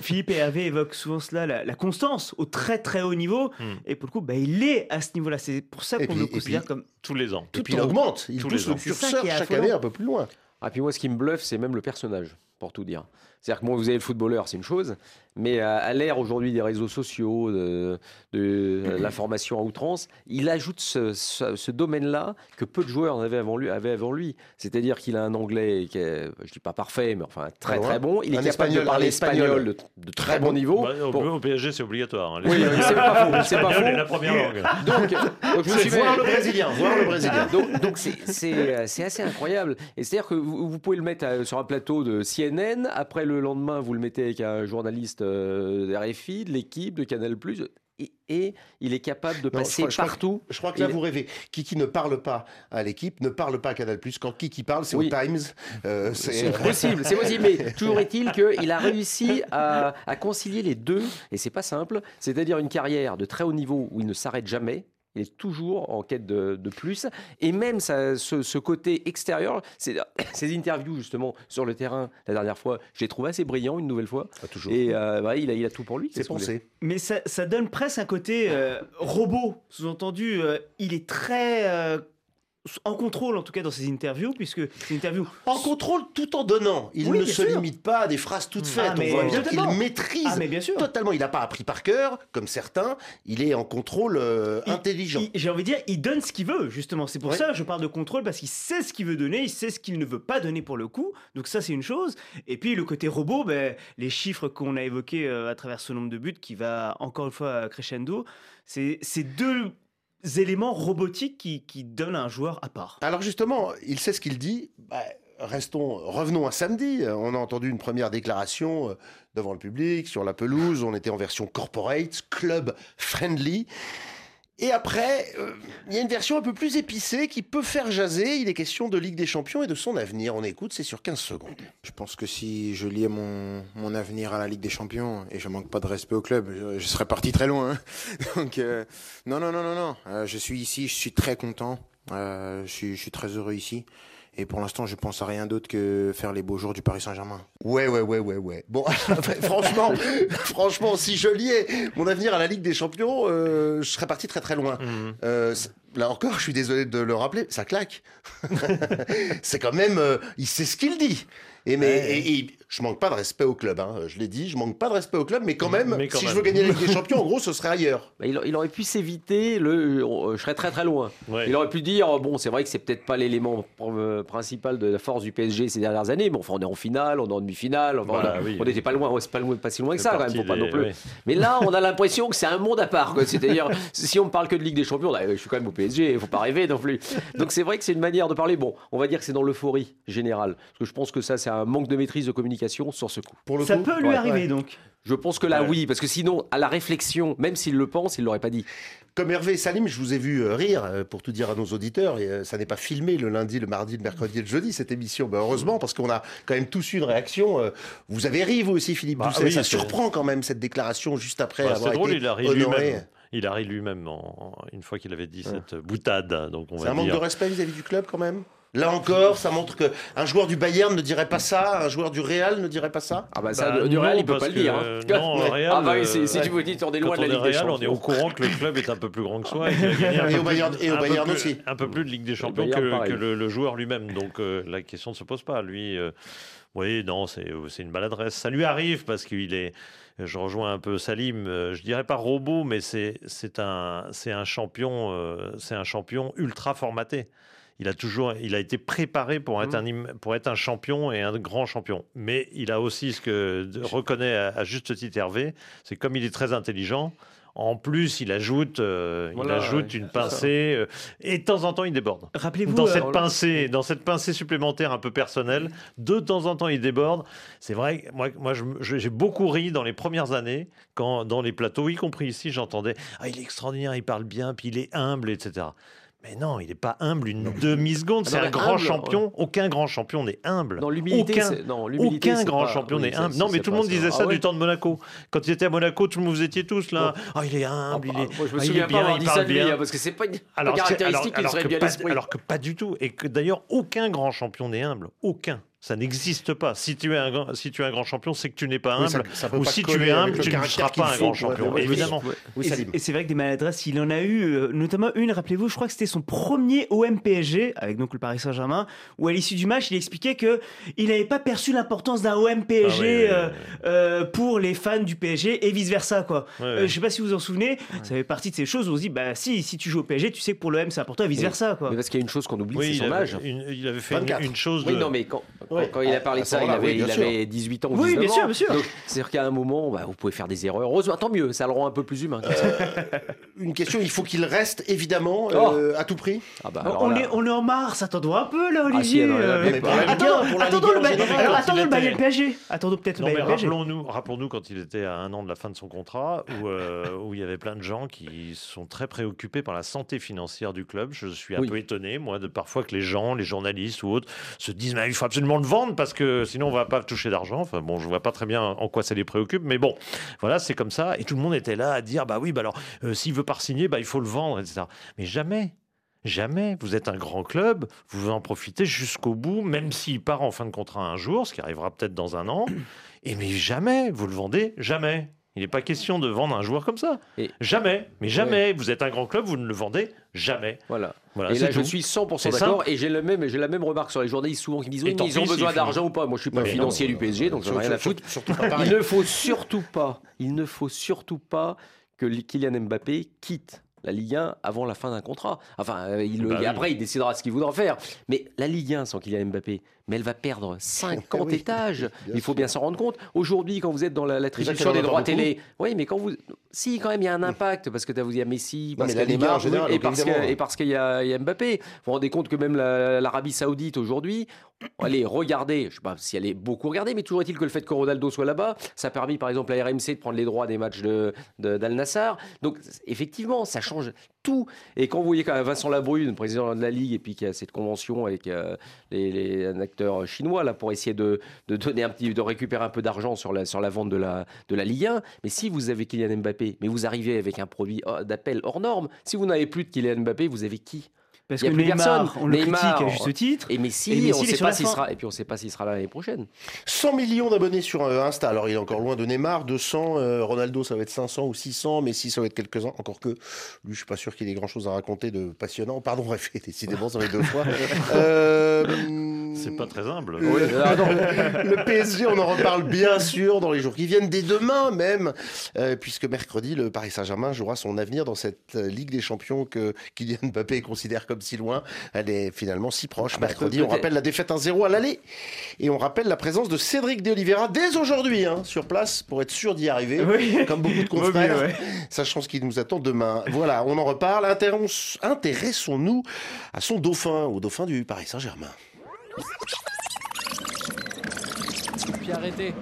F: Philippe et Hervé évoquent souvent cela, la, constance au très très haut niveau. Hmm. Et pour le coup, bah, il est à ce niveau-là. C'est pour ça qu'on le considère comme.
E: Tous les ans.
C: Et puis il augmente. Il pousse le curseur chaque année un peu plus loin.
D: Ah, puis moi, ce qui me bluffe, c'est même le personnage, pour tout dire. C'est-à-dire que moi, vous avez le footballeur, c'est une chose, mais à, l'ère aujourd'hui des réseaux sociaux, de, l'information à outrance, il ajoute ce, domaine-là que peu de joueurs avaient avant lui. Avaient avant lui. C'est-à-dire qu'il a un anglais qui est, je dis pas parfait, mais enfin très très bon. Il est capable de parler espagnol, de, très bon niveau.
E: Bah, au, PSG, c'est obligatoire.
D: Hein. Oui, c'est pas faux. C'est pas faux.
E: la première langue.
C: Donc, donc je me suis voir le brésilien, voir le brésilien.
D: Donc, c'est assez incroyable. Et c'est-à-dire que vous, vous, pouvez le mettre euh, sur un plateau de CNN. Après le lendemain, vous le mettez avec un journaliste euh, de RFI, de l'équipe, de Canal+. Et, et, il est capable de passer partout.
C: je crois que là, vous rêvez. Kiki ne parle pas à l'équipe, ne parle pas à Canal+. Quand Kiki parle, c'est au Times.
D: Euh, c'est possible, c'est possible. Mais toujours est-il qu'il a réussi à, à concilier les deux, et c'est pas simple. C'est-à-dire une carrière de très haut niveau où il ne s'arrête jamais, il est toujours en quête de, plus. Et même ce, côté extérieur, ces interviews justement sur le terrain la dernière fois, j'ai trouvé assez brillant une nouvelle fois.
C: Ah, toujours.
D: Et euh, bah, il, a, il, a, tout pour lui.
C: C'est pensé.
F: Mais ça, donne presque un côté euh, robot. Sous-entendu, euh, il est très en contrôle en tout cas dans ses interviews, puisque c'est une interview
C: En contrôle tout en donnant. Il
F: Oui,
C: ne se
F: sûr.
C: limite pas à des phrases toutes faites.
F: Ah, mais
C: On voit bien qu'il maîtrise
F: Ah, mais bien sûr.
C: totalement. Il n'a pas appris par cœur, comme certains. Il est en contrôle euh,
F: Il-
C: intelligent.
F: J'ai envie de dire, il donne ce qu'il veut, justement. C'est pour
C: Ouais.
F: ça que je parle de contrôle, parce qu'il sait ce qu'il veut donner, il sait ce qu'il ne veut pas donner pour le coup. Donc ça, c'est une chose. Et puis le côté robot, ben, les chiffres qu'on a évoqués euh, à travers ce nombre de buts, qui va encore une fois crescendo, c'est deux éléments robotiques qui, donnent un joueur à part.
C: Alors justement, il sait ce qu'il dit. Bah, restons, revenons à samedi. On a entendu une première déclaration euh, devant le public sur la pelouse. On était en version corporate, club friendly. Et après, euh, il y a une version un peu plus épicée qui peut faire jaser. Il est question de Ligue des Champions et de son avenir. On écoute, c'est sur 15 secondes.
H: Je pense que si je liais mon, mon avenir à la Ligue des Champions et je manque pas de respect au club, je, serais parti très loin. hein. Donc euh, non, non, non, non, non. Euh, je suis ici, je suis très content. Je suis très heureux ici. Et pour l'instant, je pense à rien d'autre que faire les beaux jours du Paris Saint-Germain.
C: Ouais, ouais, ouais, ouais, ouais. Bon, franchement, franchement, si je liais mon avenir à la Ligue des Champions, euh, je serais parti très très loin.
E: Mhm.
C: Euh, là encore, je suis désolé de le rappeler, ça claque. c'est quand même, euh, il sait ce qu'il dit. Et mais
E: Ouais.
C: et- et je manque pas de respect au club, hein, je l'ai dit, je manque pas de respect au club, mais quand même,
E: Mais quand
C: si je veux gagner la Ligue des Champions, en gros, ce serait ailleurs.
D: Bah, il, il aurait pu s'éviter le. euh, je serais très très loin.
E: Ouais.
D: Il aurait pu dire bon, c'est vrai que c'est peut-être pas l'élément euh, principal de la force du PSG ces dernières années, mais enfin, on est en finale, on est en demi-finale, enfin,
E: Voilà,
D: on
E: oui.
D: on n'était pas loin, c'est pas, loin- pas si loin que ça quand même,
E: parti
D: pas non plus.
E: ouais.
D: Mais là, on a l'impression que c'est un monde à part. C'est-à-dire, si on me parle que de Ligue des Champions, là, je suis quand même au PSG, il faut pas rêver non plus. Donc c'est vrai que c'est une manière de parler. Bon, on va dire que c'est dans l'euphorie générale, parce que je pense que ça, c'est un manque de maîtrise de communication sur ce coup.
C: Pour le
F: Ça
C: coup,
F: peut lui
C: ouais,
F: arriver
C: ouais.
F: donc.
D: Je pense que là,
E: Ouais.
D: oui, parce que sinon, à la réflexion, même s'il le pense, il l'aurait pas dit.
C: Comme Hervé et Salim, je vous ai vu euh, rire, euh, pour tout dire à nos auditeurs, et euh, ça n'est pas filmé le lundi, le mardi, le mercredi et le jeudi, cette émission. Ben, heureusement, parce qu'on a quand même tous eu une réaction. vous avez ri, vous aussi, Philippe
E: Bah,
C: Doucet.
E: oui,
C: ça surprend quand même, cette déclaration, juste après
E: Bah,
C: avoir
E: c'est drôle,
C: été
E: il a ri
C: honoré.
E: lui-même. Il a ri lui-même une fois qu'il avait dit cette boutade. Donc on
C: C'est un manque de respect vis-à-vis du club, quand même? Là encore, ça montre que un joueur du Bayern ne dirait pas ça, un joueur du Real ne dirait pas ça.
D: Ah bah ça,
E: Bah,
D: du Real,
E: non,
D: il peut pas le dire. hein.
E: euh, non,
C: Ouais.
E: Real,
D: ah bah oui, si,
E: euh,
D: si tu vous dis, on est loin
E: Quand
D: de la
E: on est
D: Ligue des
E: Real, on
D: Champions.
E: est au courant que le club est un peu plus grand que soi et,
C: au Bayern-
E: plus-
C: et au
E: un peu
C: Bayern
E: plus-
C: aussi.
E: Un peu plus de Ligue des Champions
D: Bayern,
E: que, le, le joueur lui-même. Donc euh, la question ne se pose pas. Lui, euh, oui, non, c'est c'est une maladresse. Ça lui arrive parce qu'il est. Je rejoins un peu Salim. euh, Je dirais pas robot, mais c'est c'est un c'est un champion. euh, c'est un champion ultra formaté. Il a toujours, il a été préparé pour être, un, im- pour être un champion et un grand champion. Mais il a aussi ce que reconnaît à, à juste titre Hervé, c'est comme il est très intelligent. En plus, il ajoute, euh,
D: Voilà,
E: il ajoute
D: ouais,
E: une pincée euh, et de temps en temps il déborde.
F: Rappelez-vous.
E: Dans
F: euh,
E: cette pincée, dans cette pincée supplémentaire un peu personnelle, de temps en temps il déborde. C'est vrai, moi, moi j'ai beaucoup ri dans les premières années quand dans les plateaux, y compris ici, j'entendais ah il est extraordinaire, il parle bien, puis il est humble, etc. Mais non, il n'est pas humble une demi-seconde.
D: Ah
E: C'est un grand
D: humble,
E: champion. Aucun grand champion n'est humble.
D: L'humilité,
E: Aucun-
D: non,
E: Aucun grand
D: pas-
E: champion n'est humble. Non, mais tout le monde
D: ça.
E: disait
D: Ah
E: ça
D: ouais?
E: du temps de Monaco. Quand il était à Monaco, tout le monde vous étiez tous là. Ah, il est
D: Ah,
E: humble, il est.
D: moi, je me
E: ah, il est
D: souviens pas
E: bien, il parle
D: lui,
E: bien.
D: hein, parce que c'est pas une
E: Alors,
D: caractéristique
E: alors- alors
D: serait
E: que
D: bien
E: pas- alors que pas du tout. Et que d'ailleurs, aucun grand champion n'est humble. Aucun. Ça n'existe pas. Si tu es un grand, si tu es un grand champion, c'est que tu n'es pas
C: Oui, ça-
E: humble.
C: ça
E: Ou
C: pas
E: si tu es humble,
C: le
E: tu ne seras pas un grand champion.
C: ouais,
E: évidemment.
C: Oui,
F: Et c'est- vrai que des maladresses, il en a eu, euh, notamment une, rappelez-vous, je crois que c'était son premier OM PSG, avec donc le Paris Saint-Germain, où à l'issue du match, il expliquait que il n'avait pas perçu l'importance d'un OM PSG
E: Ah oui, oui, oui.
F: euh, euh, pour les fans du PSG et vice-versa. quoi. Euh, je sais pas si vous vous en souvenez, ça fait partie de ces choses où on se dit, bah si, si tu joues au PSG, tu sais que pour l'OM c'est important et vice-versa. quoi.
D: Mais parce qu'il y a une chose qu'on oublie,
E: Oui,
D: c'est
E: il
D: son
E: avait,
D: âge.
E: une- il avait fait une,
C: 24.
E: une chose.
D: Oui, non, mais quand, quand-
C: Ouais.
D: quand il a parlé de ça, il avait,
C: oui, bien
D: il
C: sûr.
D: avait 18 ans ou
F: Oui,
D: 19
F: bien sûr,
D: ans.
F: bien sûr.
D: C'est-à-dire qu'à un moment, bah, vous pouvez faire des erreurs. Heureusement, tant mieux, ça le rend un peu plus humain.
C: Une question, il faut qu'il reste, évidemment,
D: Oh.
C: euh, à tout prix.
D: Ah bah,
F: On-
D: alors
F: on,
D: là-
F: est, on est en mars, attendons un peu là,
D: Ah,
F: Olivier. euh, attendons
C: 1, pour la
F: attendons
C: Ligue 1
F: le
C: en
F: Bayern-
C: général.
F: alors,
E: quand
F: attendons
E: il
F: le PSG. Attendons peut-être le PSG.
E: rappelons-nous, rappelons-nous quand il était à un an de la fin de son contrat, où, euh, où il y avait plein de gens qui sont très préoccupés par la santé financière du club. Je suis un
D: Oui.
E: peu étonné, moi, de parfois que les gens, les journalistes ou autres, se disent mais il faut absolument le vendre parce que sinon on va pas toucher d'argent. Enfin bon, je vois pas très bien en quoi ça les préoccupe, mais bon, voilà, c'est comme ça. Et tout le monde était là à dire bah oui, bah alors euh, s'il veut pas signer, bah il faut le vendre, etc. Mais jamais. Jamais. Vous êtes un grand club, vous en profitez jusqu'au bout, même s'il part en fin de contrat un jour, ce qui arrivera peut-être dans un an. Et mais jamais, vous le vendez, jamais. Il n'est pas question de vendre un joueur comme ça.
D: Et-
E: Jamais. Mais jamais. Vous êtes un grand club, vous ne le vendez jamais.
D: Voilà.
E: Voilà,
D: et là, je suis 100%
E: C'est
D: d'accord. Et j'ai le même, j'ai la même remarque sur les journalistes souvent qui disent oui, ils ont besoin d'argent ou pas. Moi, je suis pas
E: Mais
D: financier
E: non.
D: du PSG, donc j'en ai rien à foutre. Il ne faut surtout pas, il ne faut surtout pas que Kylian Mbappé quitte la Ligue 1 avant la fin d'un contrat. Enfin, euh, il
E: Bah oui.
D: après, il décidera ce qu'il voudra faire. Mais la Ligue 1 sans Kylian Mbappé, mais elle va perdre 50
C: Oui,
D: étages. il faut
C: sûr.
D: bien s'en rendre compte. Aujourd'hui, quand vous êtes dans la- l'attribution
C: en
D: des droits télé, oui, mais quand vous, si quand même il y a un impact parce que tu as vous il y a Messi, parce
C: mais
D: qu'il y
C: la
D: a
C: Ligue 1 en
D: Neymar,
C: général,
D: et parce que- et parce qu'il y, a il y a Mbappé. Vous vous rendez compte que même la- l'Arabie Saoudite aujourd'hui, allez, regardez, je sais pas si elle est beaucoup regardée, mais toujours est-il que le fait que Ronaldo soit là-bas, ça a permis par exemple à RMC de prendre les droits des matchs de, de- d'Al Nassr. Donc effectivement, ça change tout. Et quand vous voyez quand même Vincent Labrune, président de la Ligue, et puis qu'il y a cette convention avec euh, les, les- chinois là pour essayer de, de donner un petit, de récupérer un peu d'argent sur la, sur la vente de la, de la Ligue 1. Mais si vous avez Kylian Mbappé, mais vous arrivez avec un produit d'appel hors norme, si vous n'avez plus de Kylian Mbappé, vous avez qui?
F: Parce
D: Il y a
F: que
D: plus
F: Neymar,
D: personne.
F: on le
D: Neymar,
F: critique à
D: on-
F: juste titre.
D: Et Messi,
F: Et Messi,
D: on
F: il est
D: sait pas s'il sera, et puis on sait pas s'il sera là l'année prochaine.
C: 100 millions d'abonnés sur euh, Insta. Alors, il est encore loin de Neymar, 200. euh, Ronaldo, ça va être 500 ou 600. Messi, ça va être quelques-uns. Encore que lui, je suis pas sûr qu'il ait grand-chose à raconter de passionnant. Pardon, bref, décidément, ça va être deux fois. Euh,
E: C'est pas très humble.
C: le,
D: Ah non.
C: le PSG, on en reparle bien sûr dans les jours qui viennent, dès demain même, euh, puisque mercredi, le Paris Saint-Germain jouera son avenir dans cette euh, Ligue des Champions que Kylian Mbappé considère comme si loin. Elle est finalement si proche.
D: bah,
C: Mercredi, on rappelle la défaite 1-0 à l'aller et on rappelle la présence de Cédric de Oliveira dès aujourd'hui hein, sur place pour être sûr d'y arriver.
F: Oui.
C: Comme beaucoup de confrères,
F: ouais.
C: sachant ce qui nous attend demain. Voilà, on en reparle. Intéressons-nous à son dauphin, au dauphin du Paris Saint-Germain.
I: Pied arrêté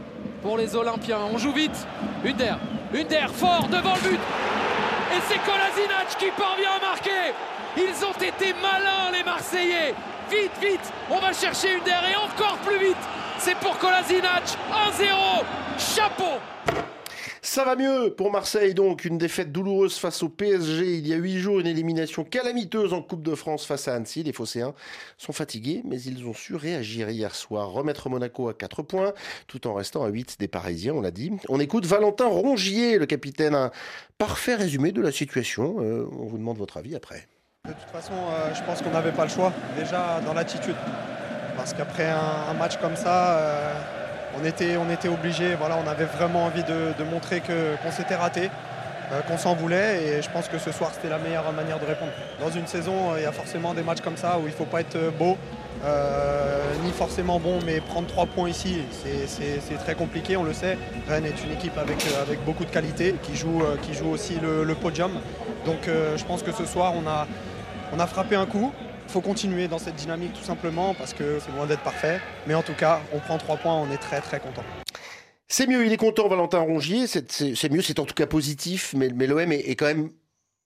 I: pour les Olympiens. On joue vite. Under. Under fort devant le but. Et c'est Kolasinac qui parvient à marquer. Ils ont été malins les Marseillais. Vite, vite. On va chercher Under et encore plus vite. C'est pour Kolasinac. 1-0. Chapeau.
C: Ça va mieux pour Marseille donc, une défaite douloureuse face au PSG il y a huit jours, une élimination calamiteuse en Coupe de France face à Annecy. Les Phocéens sont fatigués, mais ils ont su réagir hier soir, remettre Monaco à 4 points, tout en restant à 8 des Parisiens, on l'a dit. On écoute Valentin Rongier, le capitaine, un parfait résumé de la situation. Euh, on vous demande votre avis après.
J: De toute façon, euh, je pense qu'on n'avait pas le choix, déjà dans l'attitude. Parce qu'après un, match comme ça, euh, on était, on obligé, voilà, on avait vraiment envie de, montrer qu'on s'était raté, euh, qu'on s'en voulait. Et je pense que ce soir, c'était la meilleure manière de répondre. Dans une saison, euh, il y a forcément des matchs comme ça où il ne faut pas être euh, beau, ni forcément bon, mais prendre trois points ici, c'est- très compliqué, on le sait. Rennes est une équipe avec, beaucoup de qualité, qui joue, aussi le, podium. Donc je pense que ce soir, on a frappé un coup. Il faut continuer dans cette dynamique tout simplement parce que c'est loin d'être parfait. Mais en tout cas, on prend trois points, on est très très content.
C: C'est mieux, il est content, Valentin Rongier. C'est- mieux, c'est en tout cas positif, mais, l'OM est quand même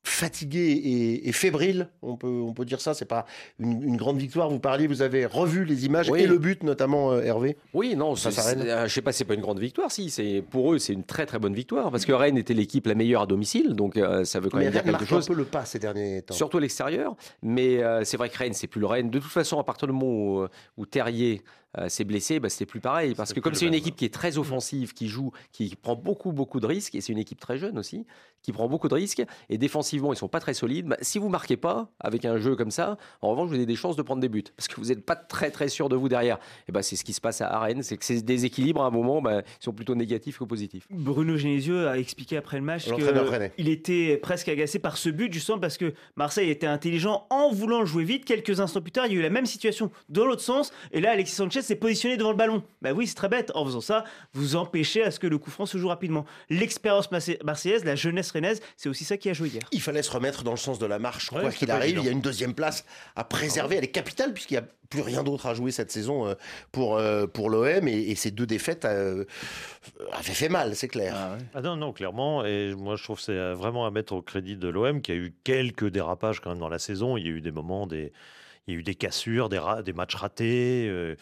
C: fatigué et, et fébrile. On peut, on peut dire ça. C'est pas une, une grande victoire. Vous parliez, vous avez revu les images
D: Oui.
C: et le but, notamment euh, Hervé.
D: Oui, non, c'est- euh, je sais pas, c'est pas une grande victoire, si. C'est pour eux, c'est une très très bonne victoire parce que Rennes était l'équipe la meilleure à domicile, donc euh, ça veut quand
C: Mais
D: même dire quelque chose.
C: un peu le pas ces derniers temps.
D: Surtout à l'extérieur, mais euh, c'est vrai que Rennes, c'est plus le Rennes. De toute façon, à partir du moment où, où Terrier euh, s'est blessé, bah, c'était plus pareil. Parce que comme c'est une équipe qui est très offensive, qui joue, qui prend beaucoup beaucoup de risques, et c'est une équipe très jeune aussi, qui prend beaucoup de risques, et défensivement, ils sont pas très solides. Bah, si vous marquez pas avec un jeu comme ça, en revanche, vous avez des chances de prendre des buts, parce que vous n'êtes pas très très sûr de vous derrière. Et bah, c'est ce qui se passe à Rennes, c'est que ces déséquilibres à un moment, bah, sont plutôt négatifs que positifs.
F: Bruno Genesio a expliqué après le match qu'il était presque agacé par ce but, justement parce que Marseille était intelligent en voulant jouer vite. Quelques instants plus tard, il y a eu la même situation dans l'autre sens. Et là, Alexis Sanchez s'est positionné devant le ballon. Bah oui, c'est très bête. En faisant ça, vous empêchez à ce que le coup franc se joue rapidement. L'expérience marse- marseillaise, la jeunesse rennaise, c'est aussi ça qui a joué hier.
C: Il fallait se remettre dans le sens de la marche,
E: Ouais,
C: quoi
E: c'est
C: qu'il arrive.
E: évident.
C: Il y a une deuxième place à préserver. Elle est capitale puisqu'il n'y a plus rien d'autre à jouer cette saison euh, pour, euh, pour l'OM. Et, et ces deux défaites euh, avaient fait mal, c'est clair.
E: Ah non, non, clairement. Et moi, je trouve que c'est vraiment à mettre au crédit de l'OM qui a eu quelques dérapages quand même dans la saison. Il y a eu des moments, des, il y a eu des cassures, des, ra- des matchs ratés. euh,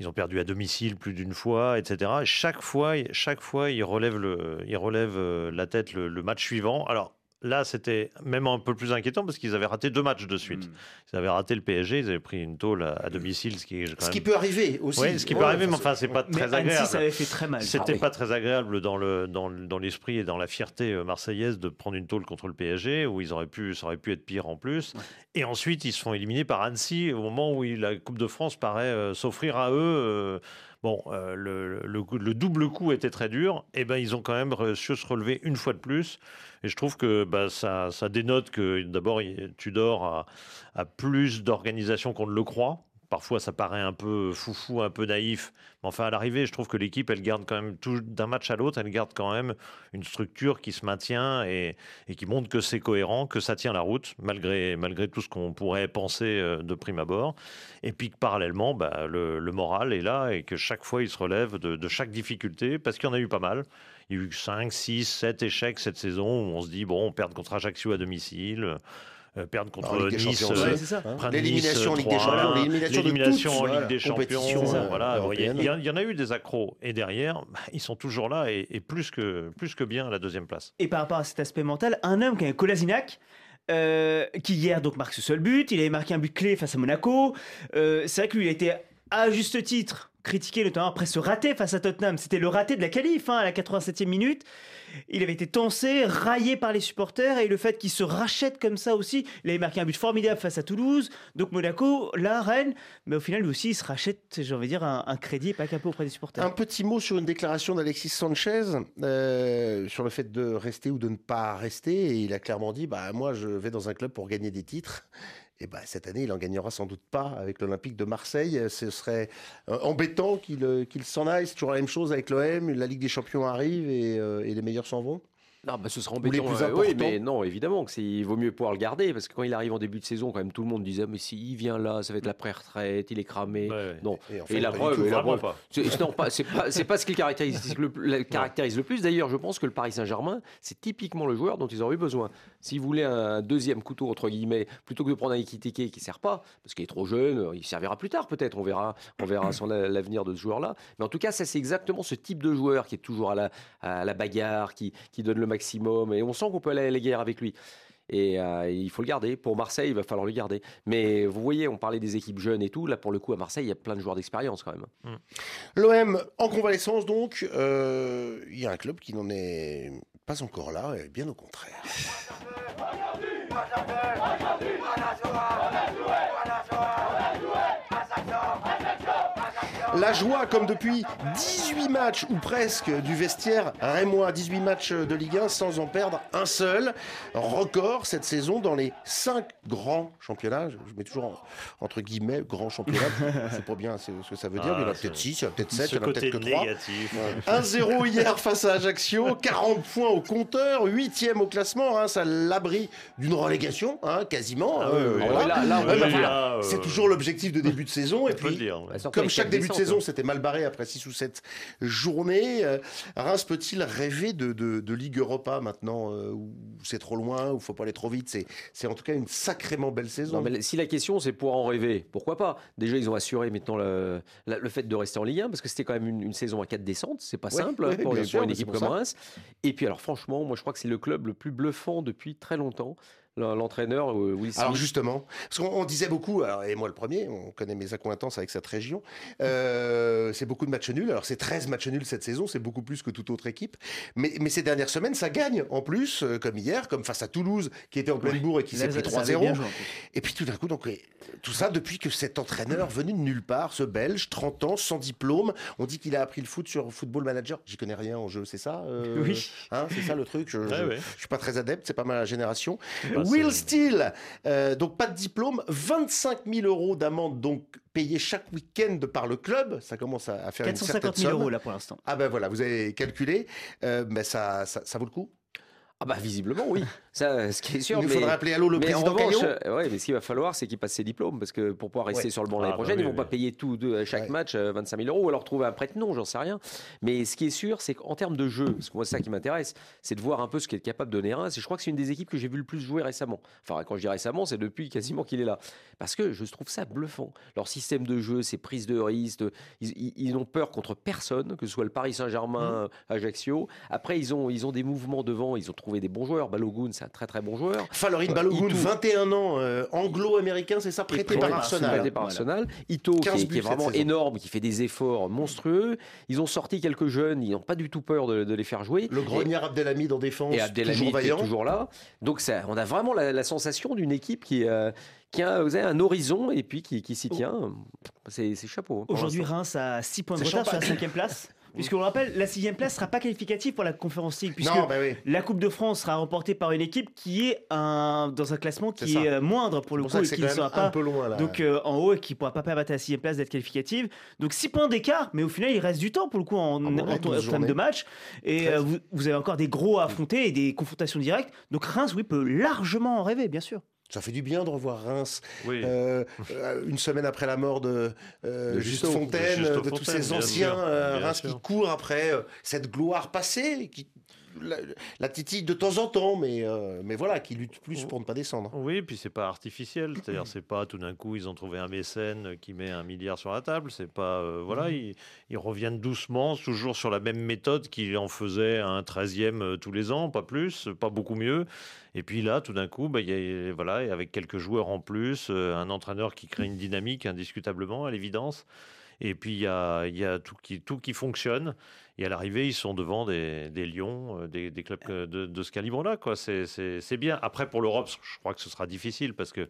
E: ils ont perdu à domicile plus d'une fois, etc. Et chaque fois, chaque fois, ils relèvent, le, ils relèvent euh, la tête le, le match suivant. Alors, là, c'était même un peu plus inquiétant parce qu'ils avaient raté deux matchs de suite.
F: Hmm.
E: Ils avaient raté le PSG, ils avaient pris une tôle à, à domicile, ce qui est quand
C: Ce
E: même-
C: qui peut arriver aussi.
E: Ouais, ce qui peut
C: Ouais,
E: arriver, mais
C: enfin,
E: c'est pas
F: Mais
E: très
F: Annecy,
E: agréable.
F: ça avait fait très mal.
E: C'était
D: Ah oui.
E: pas très agréable dans le dans, le- dans l'esprit et dans la fierté euh, marseillaise de prendre une tôle contre le PSG où ils auraient pu ça aurait pu être pire en plus. Et ensuite ils se font éliminer par Annecy au moment où la Coupe de France paraît euh, s'offrir à eux. euh, bon, euh, le, le double coup était très dur. Et ben ils ont quand même su se relever une fois de plus. Et je trouve que bah, ça, dénote que d'abord Tudor a, a plus d'organisation qu'on ne le croit. Parfois, ça paraît un peu foufou, un peu naïf. Mais enfin, à l'arrivée, je trouve que l'équipe, elle garde quand même, d'un match à l'autre, elle garde quand même une structure qui se maintient et, qui montre que c'est cohérent, que ça tient la route, malgré, tout ce qu'on pourrait penser euh, de prime abord. Et puis que parallèlement, bah, le, le moral est là et que chaque fois, il se relève de, de chaque difficulté, parce qu'il y en a eu pas mal. Il y a eu 5, 6, 7 échecs cette saison où on se dit, bon, on perd contre Ajaccio à domicile. euh, perdre contre
C: En
E: Nice,
C: Champions
E: euh.
C: Hein.
E: prendre
C: L'élimination en
E: Nice,
C: Ligue des
E: 3-1,
C: Champions, l'élimination
E: en Ligue
C: voilà,
E: des Champions.
C: euh,
E: voilà, il y, en- il y en a eu des accros. Et derrière, bah, ils sont toujours là et, et plus, que, plus que bien à la deuxième place.
F: Et par rapport à cet aspect mental, un homme qui est Kolasinac, euh, qui hier donc marque ce seul but, il avait marqué un but clé face à Monaco. Euh, c'est vrai que lui, il a été à juste titre critiqué notamment après ce raté face à Tottenham. C'était le raté de la qualif hein, à la 87e minute. Il avait été tensé, raillé par les supporters et le fait qu'il se rachète comme ça aussi. Il avait marqué un but formidable face à Toulouse. Donc Monaco, là, Rennes. Mais au final, lui aussi, il se rachète, j'ai envie de dire, un, un crédit pas qu'un peu auprès des supporters.
C: Un petit mot sur une déclaration d'Alexis Sanchez euh, sur le fait de rester ou de ne pas rester. Et il a clairement dit bah, Moi, je vais dans un club pour gagner des titres. Et bah, cette année, il en gagnera sans doute pas avec l'Olympique de Marseille. Ce serait euh, embêtant qu'il euh, qu'il s'en aille. C'est toujours la même chose avec l'OM. La Ligue des Champions arrive et, euh, et les meilleurs s'en vont.
D: Non, bah, ce sera embêtant.
C: plus
D: euh, oui, mais non, évidemment que c'est- il vaut mieux pouvoir le garder parce que quand il arrive en début de saison, quand même tout le monde disait mais s'il vient là, ça va être la pré-retraite, il est cramé.
E: Ouais, ouais.
D: Non.
C: Et en
D: la preuve, et la c'est non, pas- c'est pas, c'est pas ce qui le caractérise le, le caractérise le plus. D'ailleurs, je pense que le Paris Saint-Germain, c'est typiquement le joueur dont ils auraient eu besoin. S'ils voulaient un deuxième couteau entre guillemets, plutôt que de prendre un Ekitike qui sert pas, parce qu'il est trop jeune, il servira plus tard peut-être. On verra, on verra son l'avenir de ce joueur-là. Mais en tout cas, ça c'est exactement ce type de joueur qui est toujours à la, à la bagarre, qui, qui donne le maximum, et on sent qu'on peut aller à la guerre avec lui. Et euh, il faut le garder. Pour Marseille, il va falloir le garder. Mais vous voyez, on parlait des équipes jeunes et tout. Là, pour le coup, à Marseille, il y a plein de joueurs d'expérience quand même.
C: L'OM en convalescence, donc, euh, il y a un club qui n'en est pas encore là, et bien au contraire. La joie, comme depuis 18 matchs ou presque du vestiaire rémois, 18 matchs de Ligue 1 sans en perdre un seul. Record cette saison dans les 5 grands championnats. Je mets toujours en- entre guillemets grands championnats. Je sais pas bien ce que ça veut dire,
E: Ah,
C: mais il y en a peut-être 6, il y en a peut-être 7,
E: Ce
C: il y en a peut-être que 3.
E: négatif.
C: 1-0 hier face à Ajaccio, 40 points au compteur, 8e au classement, hein, ça l'abri d'une relégation, hein, quasiment.
E: Ah oui, oui,
C: voilà.
D: oui. Là- là,
C: c'est toujours l'objectif de début de saison. Et puis,
E: dire. ouais.
D: Surtout
C: comme chaque début de saison, c'était mal barré après 6 ou 7 journées. euh, Reims peut-il rêver de, de- de Ligue Europa maintenant, euh, où c'est trop loin, où faut pas aller trop vite C'est en tout cas une sacrément belle saison.
D: Non, mais si la question c'est pour en rêver, pourquoi pas? Déjà, ils ont assuré maintenant le, fait de rester en Ligue 1 parce que c'était quand même une, une saison à quatre descentes. C'est pas
C: Ouais,
D: simple
C: ouais,
D: hein, pour,
C: sûr,
D: une équipe comme
C: ça.
D: Reims. Et puis, alors, franchement, moi, je crois que c'est le club le plus bluffant depuis très longtemps. L'entraîneur, euh, Will
C: Alors
D: Smith.
C: justement, parce qu'on on disait beaucoup, alors, et moi le premier, on connaît mes accointances avec cette région, euh, c'est beaucoup de matchs nuls. Alors c'est 13 matchs nuls cette saison, c'est beaucoup plus que toute autre équipe. Mais, mais ces dernières semaines, ça gagne en plus, euh, comme hier, comme face à Toulouse, qui était en pleine bourre et qui s'est pris
F: ça- ça avait bien
C: 3-0.
F: joué, en plus.
C: Et puis tout d'un coup, donc, tout ça depuis que cet entraîneur venu de nulle part, ce Belge, 30 ans, sans diplôme, on dit qu'il a appris le foot sur Football Manager. J'y connais rien en jeu, c'est ça euh,
F: Oui.
C: hein, c'est ça le truc. Je,
E: ouais.
C: je suis pas très adepte, c'est pas ma génération. Will Steele, euh, donc pas de diplôme, 25 000 euros d'amende donc payés chaque week-end par le club. Ça commence à, à faire une
F: 450
C: certaine
F: 000
C: somme.
F: euros là pour l'instant.
C: Ah ben voilà, vous avez calculé, euh, mais ça, ça, ça vaut le coup.
D: Ah, bah, visiblement, oui. Ça, ce qui est sûr.
C: Il nous
D: mais-
C: faudrait appeler Allô le
D: mais en
C: président
D: revanche, euh, ouais, mais ce qu'il va falloir, c'est qu'il passe ses diplômes, parce que pour pouvoir rester
C: Ouais.
D: sur le banc l'année
E: Ah, bah
D: prochaine,
E: oui,
D: ils vont
E: oui.
D: pas payer tout de, à chaque
C: Ouais.
D: match euh, 25 000 euros, ou alors trouver un prête-nom, j'en sais rien. Mais ce qui est sûr, c'est qu'en termes de jeu, parce que moi, c'est ça qui m'intéresse, c'est de voir un peu ce qu'est capable de donner Reims. Et je crois que c'est une des équipes que j'ai vu le plus jouer récemment. Enfin, quand je dis récemment, c'est depuis quasiment qu'il est là. Parce que je trouve ça bluffant. Leur système de jeu, ces prises de risque, ils, ils- ils n'ont peur contre personne, que ce soit le Paris Saint-Germain,
C: Mmh.
D: Ajaccio. Après, ils ont, ils ont des mouvements devant, ils ont trouvé trouvé des bons joueurs. Balogun, c'est un très très bon joueur.
C: Falorin
D: Euh,
C: Balogun,
D: Ito-
C: 21 ans, euh, anglo-américain, c'est ça, prêté par Arsenal.
D: Prêté par Arsenal. Ito, qui
C: 15
D: est, qui vraiment énorme, qui fait des efforts monstrueux. Ils ont sorti quelques jeunes, ils n'ont pas du tout peur de, de les faire jouer.
C: Le grognard Abdelhamid en défense,
D: et
C: toujours
D: Abdelhamid qui est
C: vaillant.
D: toujours là. Donc ça, on a vraiment la, la sensation d'une équipe qui, euh, qui a vous un horizon et puis qui, qui s'y tient. C'est chapeau. hein,
F: Aujourd'hui. Reims a 6 points de retard sur la
C: champagne.
F: 5 place. Puisqu'on le rappelle, la 6 place ne sera pas qualificative pour la Conférence League. Puisque
C: Non, bah oui.
F: la Coupe de France sera remportée par une équipe qui est un, dans un classement qui est euh, moindre pour le
C: pour
F: coup et qui ne sera pas
C: peu loin, là.
F: donc euh, en haut et qui ne pourra pas permettre à la 6 place d'être qualificative. Donc 6 points d'écart, mais au final, il reste du temps pour le coup en,
C: Ah bon,
F: en-
C: ouais,
F: en
C: 12
F: termes de match. Et
C: 13.
F: euh, vous, vous avez encore des gros à affronter et des confrontations directes. Donc Reims, oui, peut largement en rêver, bien sûr.
C: Ça fait du bien de revoir Reims
E: Oui.
C: euh, euh, une semaine après la mort de, euh,
D: De
C: Juste. Fontaine,
E: De
C: tous ces anciens euh, Reims qui courent après cette gloire passée, qui la, la titille de temps en temps, mais, euh, mais voilà, qui lutte plus pour ne pas descendre.
E: Oui, puis c'est pas artificiel, c'est-à-dire c'est pas tout d'un coup ils ont trouvé un mécène qui met un milliard sur la table, c'est pas euh, voilà ils, ils reviennent doucement, toujours sur la même méthode qu'ils en faisaient un 13e euh, tous les ans, pas plus, pas beaucoup mieux. Et puis là, tout d'un coup, bah, il y a, voilà, avec quelques joueurs en plus, un entraîneur qui crée une dynamique indiscutablement à l'évidence. Et puis il y a, y a tout, qui, tout qui fonctionne. Et à l'arrivée, ils sont devant des, des Lions, euh, des, des clubs de, de ce calibre-là. quoi. C'est c'est- c'est bien. Après, pour l'Europe, je crois que ce sera difficile parce que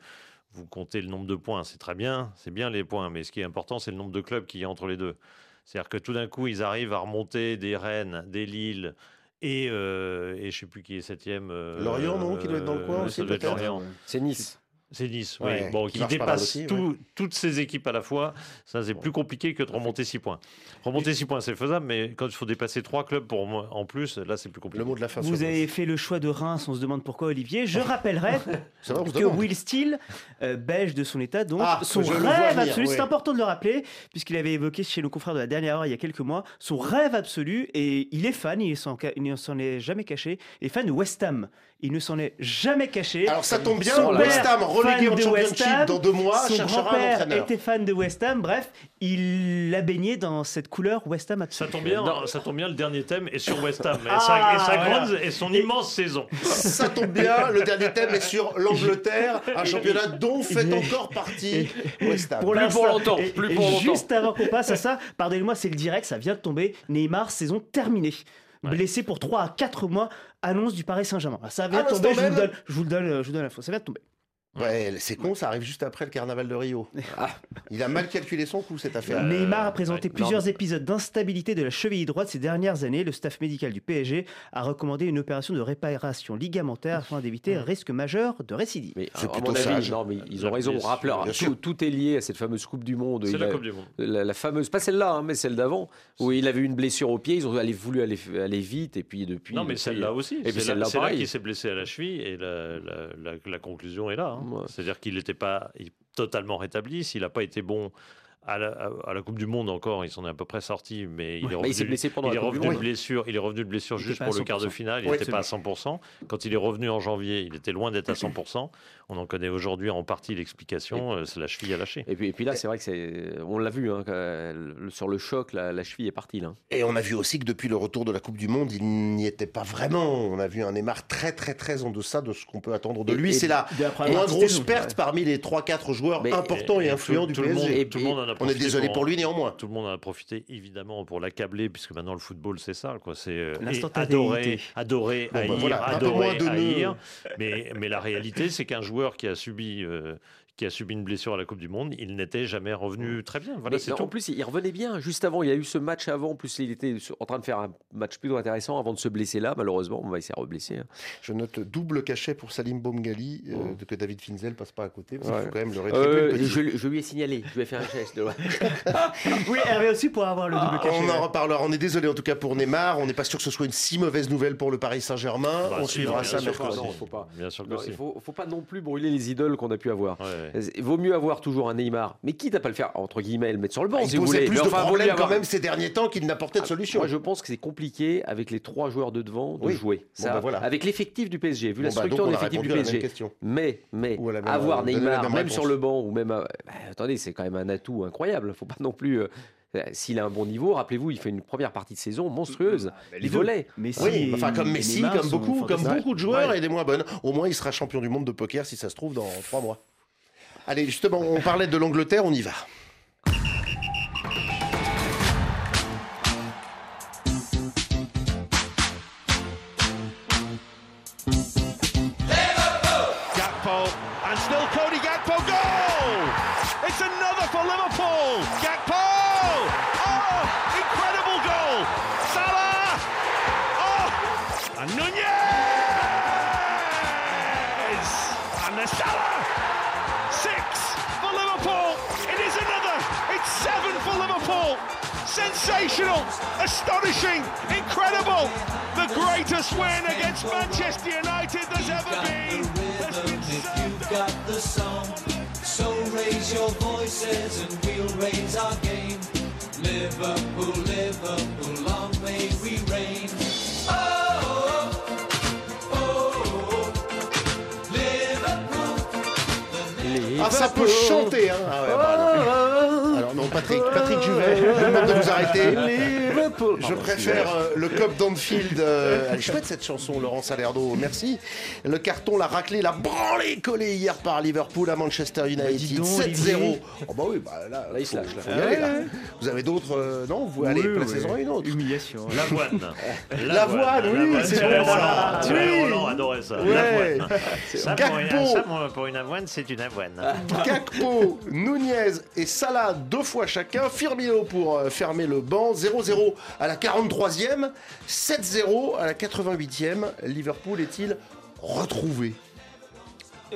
E: vous comptez le nombre de points, c'est très bien, c'est bien les points. Mais ce qui est important, c'est le nombre de clubs qu'il y a entre les deux. C'est-à-dire que tout d'un coup, ils arrivent à remonter des Rennes, des Lille. Et, euh, et je ne sais plus qui est septième. euh,
C: Lorient, non Qui doit être dans le coin aussi,
E: Ça doit être
C: peut-être
E: Lorient.
D: C'est Nice.
E: C'est Nice,
C: Ouais,
E: oui. Bon,
C: qui
E: dépasse
C: aussi,
E: tout- toutes ces équipes à la fois. Ça, c'est plus compliqué que de remonter 6 points. Remonter 6 points, c'est faisable, mais quand il faut dépasser 3 clubs pour moi en plus, là, c'est plus compliqué.
C: Le mot de la fin.
F: Vous avez fait le choix de Reims, on se demande pourquoi Olivier. Je rappellerai que. Will Steele, euh, belge de son état, donc
C: Ah,
F: son rêve absolu,
C: ouais.
F: c'est important de le rappeler, puisqu'il avait évoqué chez nos confrères de la dernière heure il y a quelques mois, son rêve absolu, et il est fan, il ne s'en est jamais caché, il est fan de West Ham. Il ne s'en est jamais caché.
C: Alors ça tombe bien,
F: Son
C: West Ham relégué
F: fan
C: en
F: de West
C: Championship
F: Ham,
C: dans deux mois
F: Son
C: cherchera un entraîneur.
F: était fan de West Ham, bref, il l'a baigné dans cette couleur West Ham
E: Ça
F: absolue.
E: tombe bien, ça tombe bien. Le dernier thème est sur West Ham et
F: Ah,
E: sa, et sa
F: voilà.
E: grande et son immense saison.
C: Ça tombe bien, le dernier thème est sur l'Angleterre, un championnat dont fait encore partie West Ham.
F: Pour
D: Plus
F: l'instant.
D: pour longtemps,
F: Et-
D: plus pour longtemps.
F: Juste avant qu'on passe à ça, pardonnez-moi, c'est le direct, ça vient de tomber. Neymar, saison terminée.
E: Ouais.
F: Blessé pour 3 à 4 mois, annonce du Paris Saint-Germain. Ça vient de tomber, je vous, donne, je vous le donne, je vous donne l'info. Ça vient de tomber.
C: Ouais, c'est con, ça arrive juste après le carnaval de Rio. Il a mal calculé son coup, cette affaire.
F: Neymar a présenté
E: ouais,
F: plusieurs
D: non.
F: épisodes d'instabilité de la cheville droite ces dernières années. Le staff médical du PSG a recommandé une opération de réparation ligamentaire afin d'éviter un risque majeur de récidive.
D: Mais
C: C'est
D: à
C: plutôt
D: mon avis,
C: sage.
D: non, mais ils ont raison.
C: bien
D: tout, tout est lié à cette fameuse Coupe du Monde.
E: C'est la
D: a-
E: Coupe du Monde.
D: La, la fameuse, pas celle-là, hein, mais celle d'avant, où il avait eu une blessure au pied. Ils ont allé- voulu aller, aller vite, et puis depuis.
E: Non, mais celle-là aussi.
D: Et puis
E: C'est
D: celle-là,
E: qu'il s'est blessé à la cheville et la, la- la- la conclusion est là. hein.
D: Ouais.
E: C'est-à-dire qu'il n'était pas totalement rétabli. S'il n'a pas été bon à la, à- à la Coupe du Monde encore, il s'en est à peu près sorti, mais il est
D: Bah, il
E: revenu, il est de blessure. Il est revenu de blessure juste pour le quart de
F: 100%.
E: finale. Il n'était pas à
C: vrai.
E: 100%. Quand il est revenu en janvier, il était loin d'être à 100%. On en connaît aujourd'hui en partie l'explication. euh, C'est la cheville à lâcher.
D: Et puis, et puis là, c'est vrai que c'est. On l'a vu, hein, que, le- sur le choc, la, la cheville est partie. Là.
C: Et on a vu aussi que depuis le retour de la Coupe du Monde, il n'y était pas vraiment. On a vu un Neymar très très très en deçà de ce qu'on peut attendre de
D: Et-
C: lui.
D: et
C: C'est la moins grosse perte parmi les 3-4 joueurs
D: Mais-
C: importants et,
E: Et
C: influents
E: tout-
C: du
E: tout le monde-
C: PSG.
D: Et-
E: tout le monde en a
C: On est désolé pour lui néanmoins.
E: Tout le monde en a profité évidemment pour l'accabler, puisque maintenant le football c'est ça, quoi. C'est euh, adorer, adorer,
C: Bon, bah
E: haïr,
C: voilà, un peu
E: adorer,
C: moins de nœuds.
E: haïr. Mais, mais la réalité, c'est qu'un joueur qui a subi euh, qui a subi une blessure à la Coupe du Monde, il n'était jamais revenu très bien. Voilà, c'est
D: en plus, il revenait bien. Juste avant, il y a eu ce match avant. En plus, il était en train de faire un match plutôt intéressant avant de se blesser là. Malheureusement, on va essayer de reblesser. hein.
C: Je note double cachet pour Salim Bomgali, euh,
D: Oh.
C: de- que David Finzel passe pas à côté. Parce
D: Ouais.
C: faut quand même le.
D: Euh, je, je lui ai signalé. Je lui ai fait un geste. ouais.
F: Oui, Hervé aussi pour avoir le double cachet.
C: On en reparlera. On est désolé en tout cas pour Neymar. On n'est pas sûr que ce soit une si mauvaise nouvelle pour le Paris Saint-Germain.
E: Bah,
C: on suivra ça mercredi.
D: Non, faut pas.
E: Bien sûr que
D: Non,
E: si.
D: faut, faut pas non plus brûler les idoles qu'on a pu avoir.
E: Ouais.
D: Il vaut mieux avoir toujours un Neymar, mais quitte à pas le faire, entre guillemets, le mettre sur le banc
C: Ah, il
D: si vous voulez.
C: plus
D: Mais
C: de
D: enfin,
C: problèmes quand
D: avoir-
C: même ces derniers temps qu'il n'apportait de solution.
D: Moi, je pense que c'est compliqué avec les trois joueurs de devant de
C: Oui.
D: jouer. Ça,
C: bah voilà.
D: Avec l'effectif du PSG, vu la
C: Bon, bah,
D: structure
C: on
D: de
C: a
D: l'effectif du PSG.
C: question.
D: Mais, mais
C: même-
D: avoir Neymar,
C: même réponse.
D: sur le banc, ou même. à- bah, attendez, c'est quand même un atout incroyable. Faut pas non plus. euh, Euh, S'il a un bon niveau, rappelez-vous, il fait une première partie de saison monstrueuse.
F: les
D: il volait.
F: Messi
C: Oui, enfin comme Messi, comme beaucoup, comme beaucoup de joueurs
F: Ouais.
C: et des moins bonnes. Au moins, il sera champion du monde de poker si ça se trouve dans trois mois. Allez, justement, on parlait de l'Angleterre, on y va.
G: Gakpo, and still Cody Gakpo goal! It's another for Liverpool! Sensational! Astonishing! Incredible! The greatest win against Manchester United there's ever been! Has been served
K: got the song. So raise your voices and we'll raise our game. Liverpool, Liverpool, long may we reign. Oh, oh, oh, Liverpool.
C: Ah, ça peut chanter, hein Ah ouais, bah, Patrick, Patrick Juvet, je vous demande de vous arrêter. Je préfère euh, le Cop d'Anfield. euh, elle est chouette cette chanson, Laurent Salerdo, merci. Le carton, la raclée, la branlée collée hier par Liverpool à Manchester United.
F: dis donc,
C: 7-0.
F: Olivier.
C: Oh bah oui, bah là,
D: Là, il se
C: faut-
D: lâche, là.
C: faut y aller, là. Vous avez d'autres euh, Non, vous allez,
F: Oui,
C: placez-en
F: oui.
C: une autre.
F: Humiliation.
E: L'avoine.
C: L'avoine, oui, c'est bon, ça. Oui.
E: Roland adorait ça.
C: Ouais.
E: L'avoine. Ça, pour une, ça, pour- pour une avoine, c'est une avoine.
C: Gakpo, Nunez et Salah deux fois chacun. Firmino pour euh, fermer le banc. 0-0 à la 43e. 7-0 à la 88e. Liverpool est-il retrouvé?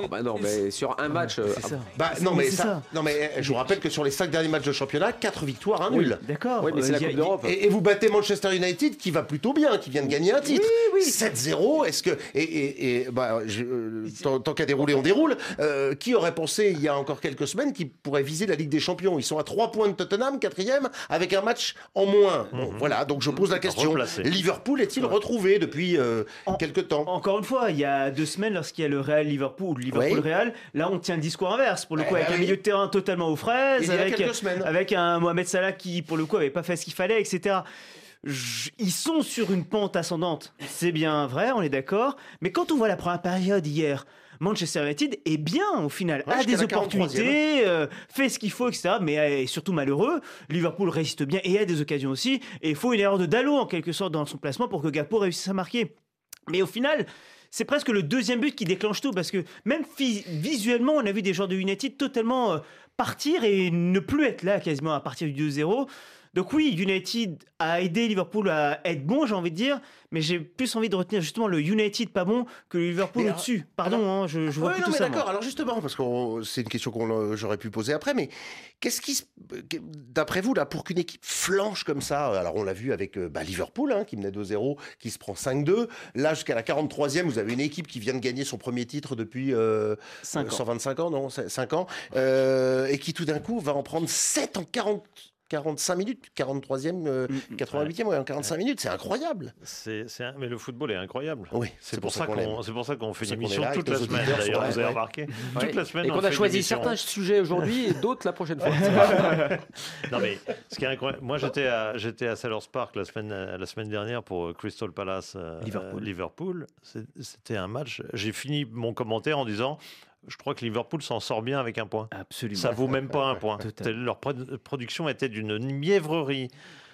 D: Oh, bah non, mais sur un match. euh,
F: C'est ça.
C: Bah
F: C'est-
C: non mais,
F: c'est
C: ça,
F: ça.
C: non mais eh, je vous rappelle que sur les 5 derniers matchs de championnat, 4 victoires, 1 nul.
F: D'accord.
D: Oui, mais c'est la
F: Euh, y a-
D: Coupe d'Europe.
C: Et, et vous battez Manchester United qui va plutôt bien, qui vient de gagner un titre. 7-0, est-ce que. Et, et- et, bah, je- euh, tant, tant qu'à dérouler, on déroule. Euh, qui aurait pensé il y a encore quelques semaines qu'ils pourraient viser la Ligue des Champions? Ils sont à 3 points de Tottenham, quatrième, avec un match en moins. Bon, voilà, donc je pose la question.
E: Replacé.
C: Liverpool est-il retrouvé depuis euh,
F: En-
C: quelques temps?
F: Encore une fois, il y a deux semaines, lorsqu'il y a le Real Liverpool ou le Liverpool. Real, là on tient le discours inverse. Pour le
C: Eh
F: coup, avec
C: oui.
F: un milieu de terrain totalement aux fraises, avec, un Mohamed Salah qui, pour le coup, avait pas fait ce qu'il fallait, etc. Ils sont sur une pente ascendante. C'est bien vrai, on est d'accord. Mais quand on voit la première période hier, Manchester United est bien au final,
C: Ouais,
F: a des
C: la 43e.
F: opportunités, euh, fait ce qu'il faut, etc. Mais est surtout malheureux. Liverpool résiste bien et a des occasions aussi. Et il faut une erreur de Dalot en quelque sorte dans son placement pour que Gakpo réussisse à marquer. Mais au final, c'est presque le deuxième but qui déclenche tout parce que même visuellement, on a vu des joueurs de United totalement euh, partir et ne plus être là quasiment à partir du 2-0. Donc oui, United a aidé Liverpool à être bon, j'ai envie de dire, mais j'ai plus envie de retenir justement le United pas bon que le Liverpool au-dessus. Pardon, hein, je, je vois
C: Ouais,
F: plutôt
C: non, mais d'accord. Alors justement, parce que c'est une question que j'aurais pu poser après, mais qu'est-ce qui, d'après vous, là, pour qu'une équipe flanche comme ça, alors on l'a vu avec euh, bah, Liverpool, hein, qui menait 2-0, qui se prend 5-2. Là, jusqu'à la 43e, vous avez une équipe qui vient de gagner son premier titre depuis euh,
F: Cinq ans.
C: 125 ans, non, 5 ans, euh, et qui tout d'un coup va en prendre 7 en 40. 45 minutes, 43e, euh,
F: Mm,
C: 88e, ouais, en 45 minutes, c'est incroyable.
E: C'est, c'est un- mais le football est incroyable.
C: Oui,
E: C'est pour, ça
C: qu'on
E: c'est pour ça qu'on fait
C: ça qu'on
E: toute la semaine. D'ailleurs, vous avez remarqué
D: Ouais.
E: Toute la semaine.
D: Et qu'on a choisi certains sujets aujourd'hui et d'autres la prochaine fois.
E: Non mais ce qui est incroyable, moi j'étais à j'étais à Sellers Park la semaine la semaine dernière pour euh, Crystal Palace euh,
F: Liverpool.
E: Liverpool. C'était un match. J'ai fini mon commentaire en disant. Je crois que Liverpool s'en sort bien avec un point.
F: Absolument.
E: Ça vaut même pas un point. Leur pro- production était d'une mièvrerie,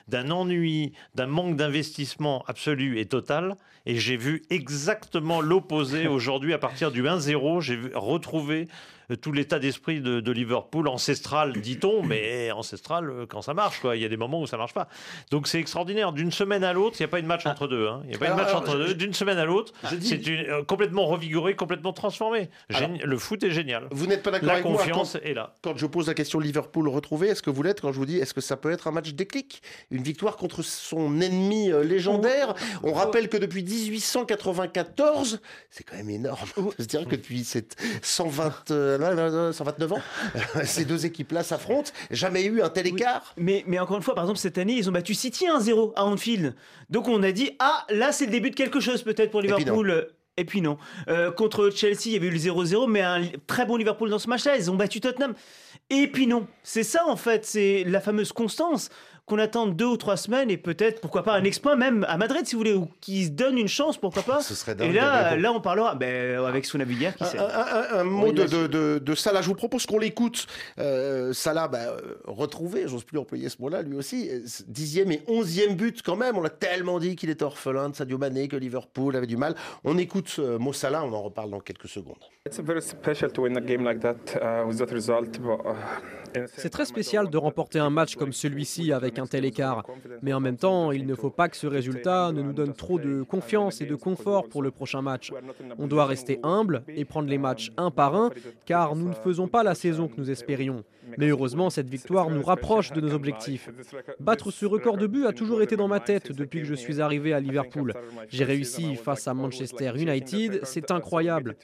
E: d'un ennui, d'un manque d'investissement absolu et total. Et j'ai vu exactement l'opposé aujourd'hui à partir du 1-0. J'ai retrouvé tout l'état d'esprit de, de Liverpool, ancestral, dit-on, mais ancestral euh, quand ça marche. Quoi. Il y a des moments où ça marche pas. Donc c'est extraordinaire. D'une semaine à l'autre, il n'y a pas eu de match entre deux. hein. Il n'y a pas
C: Alors,
E: match
C: alors,
E: entre
C: je-
E: deux. D'une semaine à l'autre, c'est une- euh, complètement revigoré, complètement transformé.
C: Alors,
E: le foot est génial.
C: Vous n'êtes pas d'accord
E: La
C: avec moi quand-
E: confiance est là.
C: quand je pose la question Liverpool retrouvé, est-ce que vous l'êtes quand je vous dis est-ce que ça peut être un match déclic? Une victoire contre son ennemi euh, légendaire On rappelle que depuis 1894, c'est quand même énorme de se dire que depuis cette 120, euh, 129 ans, ces deux équipes-là s'affrontent. Jamais eu un tel écart.
F: Mais, mais encore une fois, par exemple, cette année, ils ont battu City 1-0 à Anfield. Donc on a dit, ah, là, c'est le début de quelque chose peut-être pour. Liverpool. Et puis non. Euh, contre Chelsea, il y avait eu le 0-0, mais un très bon Liverpool dans ce match-là. Ils ont battu Tottenham. Et puis non. C'est ça, en fait, c'est la fameuse constance. Qu'on attende deux ou trois semaines et peut-être, pourquoi pas, un exploit même à Madrid, si vous voulez, ou qui se donne une chance, pourquoi pas.
C: Ce serait
F: Et là, là, on parlera ben, avec Souna qui
C: Un,
F: sait.
C: un- un- un mot de, de, de- de Salah. Je vous propose qu'on l'écoute. Euh, Salah, bah, euh, retrouvé, j'ose plus employer ce mot-là, lui aussi. euh, Dixième et onzième but quand même. On l'a tellement dit qu'il était orphelin de Sadio Mané, que Liverpool avait du mal. On écoute euh, Mo Salah, on en reparle dans quelques secondes.
L: C'est très spécial de remporter un match comme celui-ci avec un tel écart, mais en même temps, il ne faut pas que ce résultat ne nous donne trop de confiance et de confort pour le prochain match. On doit rester humble et prendre les matchs un par un, car nous ne faisons pas la saison que nous espérions. Mais heureusement, cette victoire nous rapproche de nos objectifs. Battre ce record de but a toujours été dans ma tête depuis que je suis arrivé à Liverpool. J'ai réussi face à Manchester United, c'est incroyable.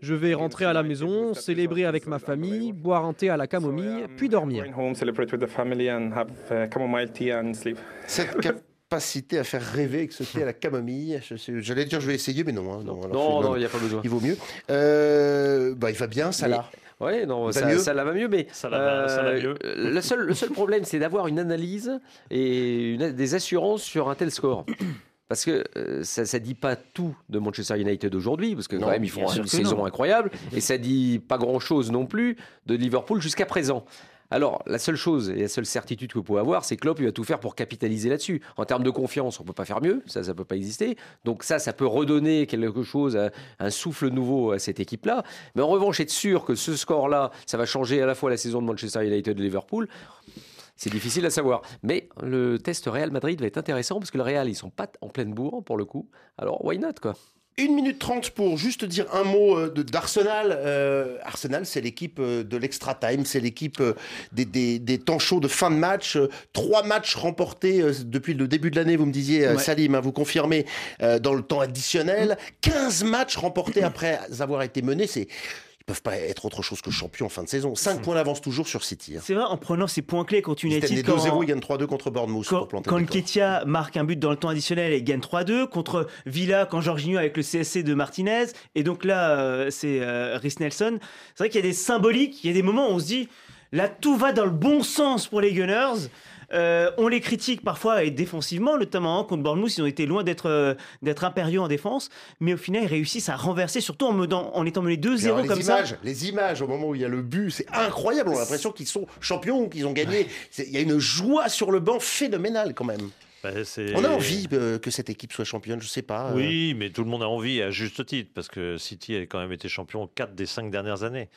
L: Je vais rentrer à la maison, célébrer avec ma famille, boire un thé à la camomille, puis dormir.
C: Cette capacité à faire rêver avec ce thé à la camomille, j'allais dire je vais essayer, mais non. hein, non, alors,
D: Non, il n'y a pas besoin.
C: Il vaut mieux. Euh, bah, il va bien, Salah.
D: Oui, non,
C: Ça
D: ça,
C: mieux
D: ça, la va mieux, mais
E: Ça la va- ça va mieux.
D: euh, le seul, le seul problème, c'est d'avoir une analyse et une- des assurances sur un tel score. Parce que euh, ça ne dit pas tout de Manchester United aujourd'hui, parce que
C: Non,
D: quand même ils font une saison
F: non.
D: incroyable, et ça dit pas grand-chose non plus de Liverpool jusqu'à présent. Alors, la seule chose et la seule certitude que vous pouvez avoir, c'est que Klopp va tout faire pour capitaliser là-dessus. En termes de confiance, on ne peut pas faire mieux, ça, ça ne peut pas exister. Donc ça, ça peut redonner quelque chose, un, un souffle nouveau à cette équipe-là. Mais en revanche, être sûr que ce score-là, ça va changer à la fois la saison de Manchester United et de Liverpool, c'est difficile à savoir. Mais le test Real Madrid va être intéressant parce que le Real, ils sont pas en pleine bourre pour le coup. Alors, why not, quoi?
C: 1 minute 30 pour juste dire un mot euh, de- d'Arsenal. Euh, Arsenal, c'est l'équipe euh, de l'extra time, c'est l'équipe des, des- des temps chauds de fin de match. Trois matchs remportés depuis le début de l'année, vous me disiez,
F: Ouais.
C: Salim, hein, vous confirmez, euh, dans le temps additionnel. 15 matchs remportés après avoir été menés, c'est... Ils peuvent pas être autre chose que champions en fin de saison. 5 points d'avance toujours sur City. hein.
F: C'est vrai, en prenant ces points clés contre
C: Ils étaient
F: United,
C: menés 2-0,
F: quand,
C: ils gagnent 3-2 contre Bournemouth
F: quand,
C: pour planter
F: quand. Nketiah marque un but dans le temps additionnel et gagne 3-2, contre Villa, quand Jorginho avec le CSC de Martinez, et donc là, euh, c'est euh, Rhys Nelson. C'est vrai qu'il y a des symboliques, il y a des moments où on se dit, là, tout va dans le bon sens pour les Gunners. Euh, on les critique parfois et défensivement, notamment hein, contre Bournemouth, ils ont été loin d'être euh, d'être impériaux en défense, mais au final ils réussissent à renverser, surtout en, menant- en étant menés
C: Puis alors,
F: 2-0
C: les
F: comme
C: images,
F: ça.
C: les images au moment où il y a le but, c'est incroyable. On a l'impression qu'ils sont champions, qu'ils ont gagné. Il y a une joie sur le banc phénoménale quand même.
E: Bah,
C: On a envie euh, que cette équipe soit championne, je sais pas. euh.
E: Oui, mais tout le monde a envie, à juste titre, parce que City a quand même été champion 4 des 5 dernières années.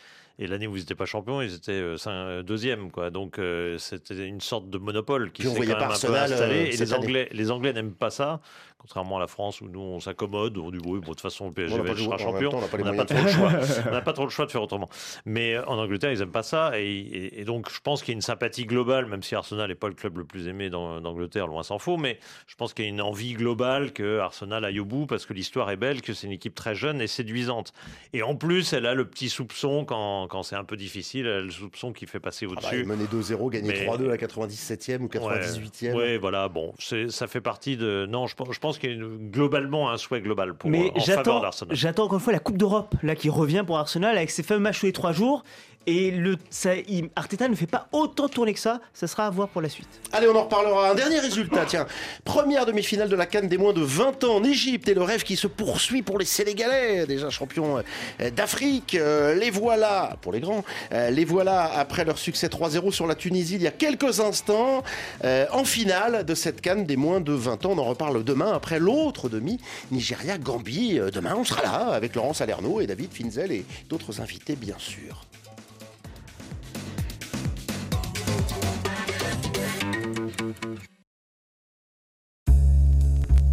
E: Et l'année où ils n'étaient pas champions, ils étaient euh, euh, deuxième. Quoi. Donc euh, c'était une sorte de monopole qui s'est quand même un peu installé. et
C: année.
E: Les Anglais n'aiment pas ça, contrairement à la France où nous on s'accommode, on dit oui, bon, de toute façon le PSG
C: pas
E: sera champion.
C: temps, on n'a pas
E: on trop le choix. on n'a pas trop le choix de faire autrement. Mais euh, en Angleterre, ils n'aiment pas ça. Et, et- et donc je pense qu'il y a une sympathie globale, même si Arsenal n'est pas le club le plus aimé d'Angleterre, loin s'en faut. Mais je pense qu'il y a une envie globale que Arsenal aille au bout parce que l'histoire est belle, que c'est une équipe très jeune et séduisante. Et en plus, elle a le petit soupçon quand, quand c'est un peu difficile, elle a le soupçon qui fait passer
C: Ah bah,
E: au-dessus.
C: mener 2-0, gagner
E: Mais-
C: 3-2 à la 97e ou 98e.
E: Oui, voilà, bon, ça fait partie de. Non, je pense qu'il y a une- globalement un souhait global pour
F: Mais
E: en faveur
F: j'attends,
E: d'Arsenal.
F: j'attends encore une fois la Coupe d'Europe là qui revient pour Arsenal avec ses fameux matchs tous les trois jours. Et le, Arteta ne fait pas autant tourner que ça. Ça sera à voir pour la suite.
C: Allez, on en reparlera. Un dernier résultat, tiens. Première demi-finale de la Cannes des moins de 20 ans en Égypte et le rêve qui se poursuit pour les Sénégalais, déjà champions euh, d'Afrique. Euh, Les voilà, pour les grands, euh, les voilà après leur succès 3-0 sur la Tunisie il y a quelques instants, en finale de cette Cannes des moins de 20 ans. On en reparle demain après l'autre demi, Nigeria-Gambie. Demain, on sera là avec Laurent Salerno et David Finzel et d'autres invités, bien sûr.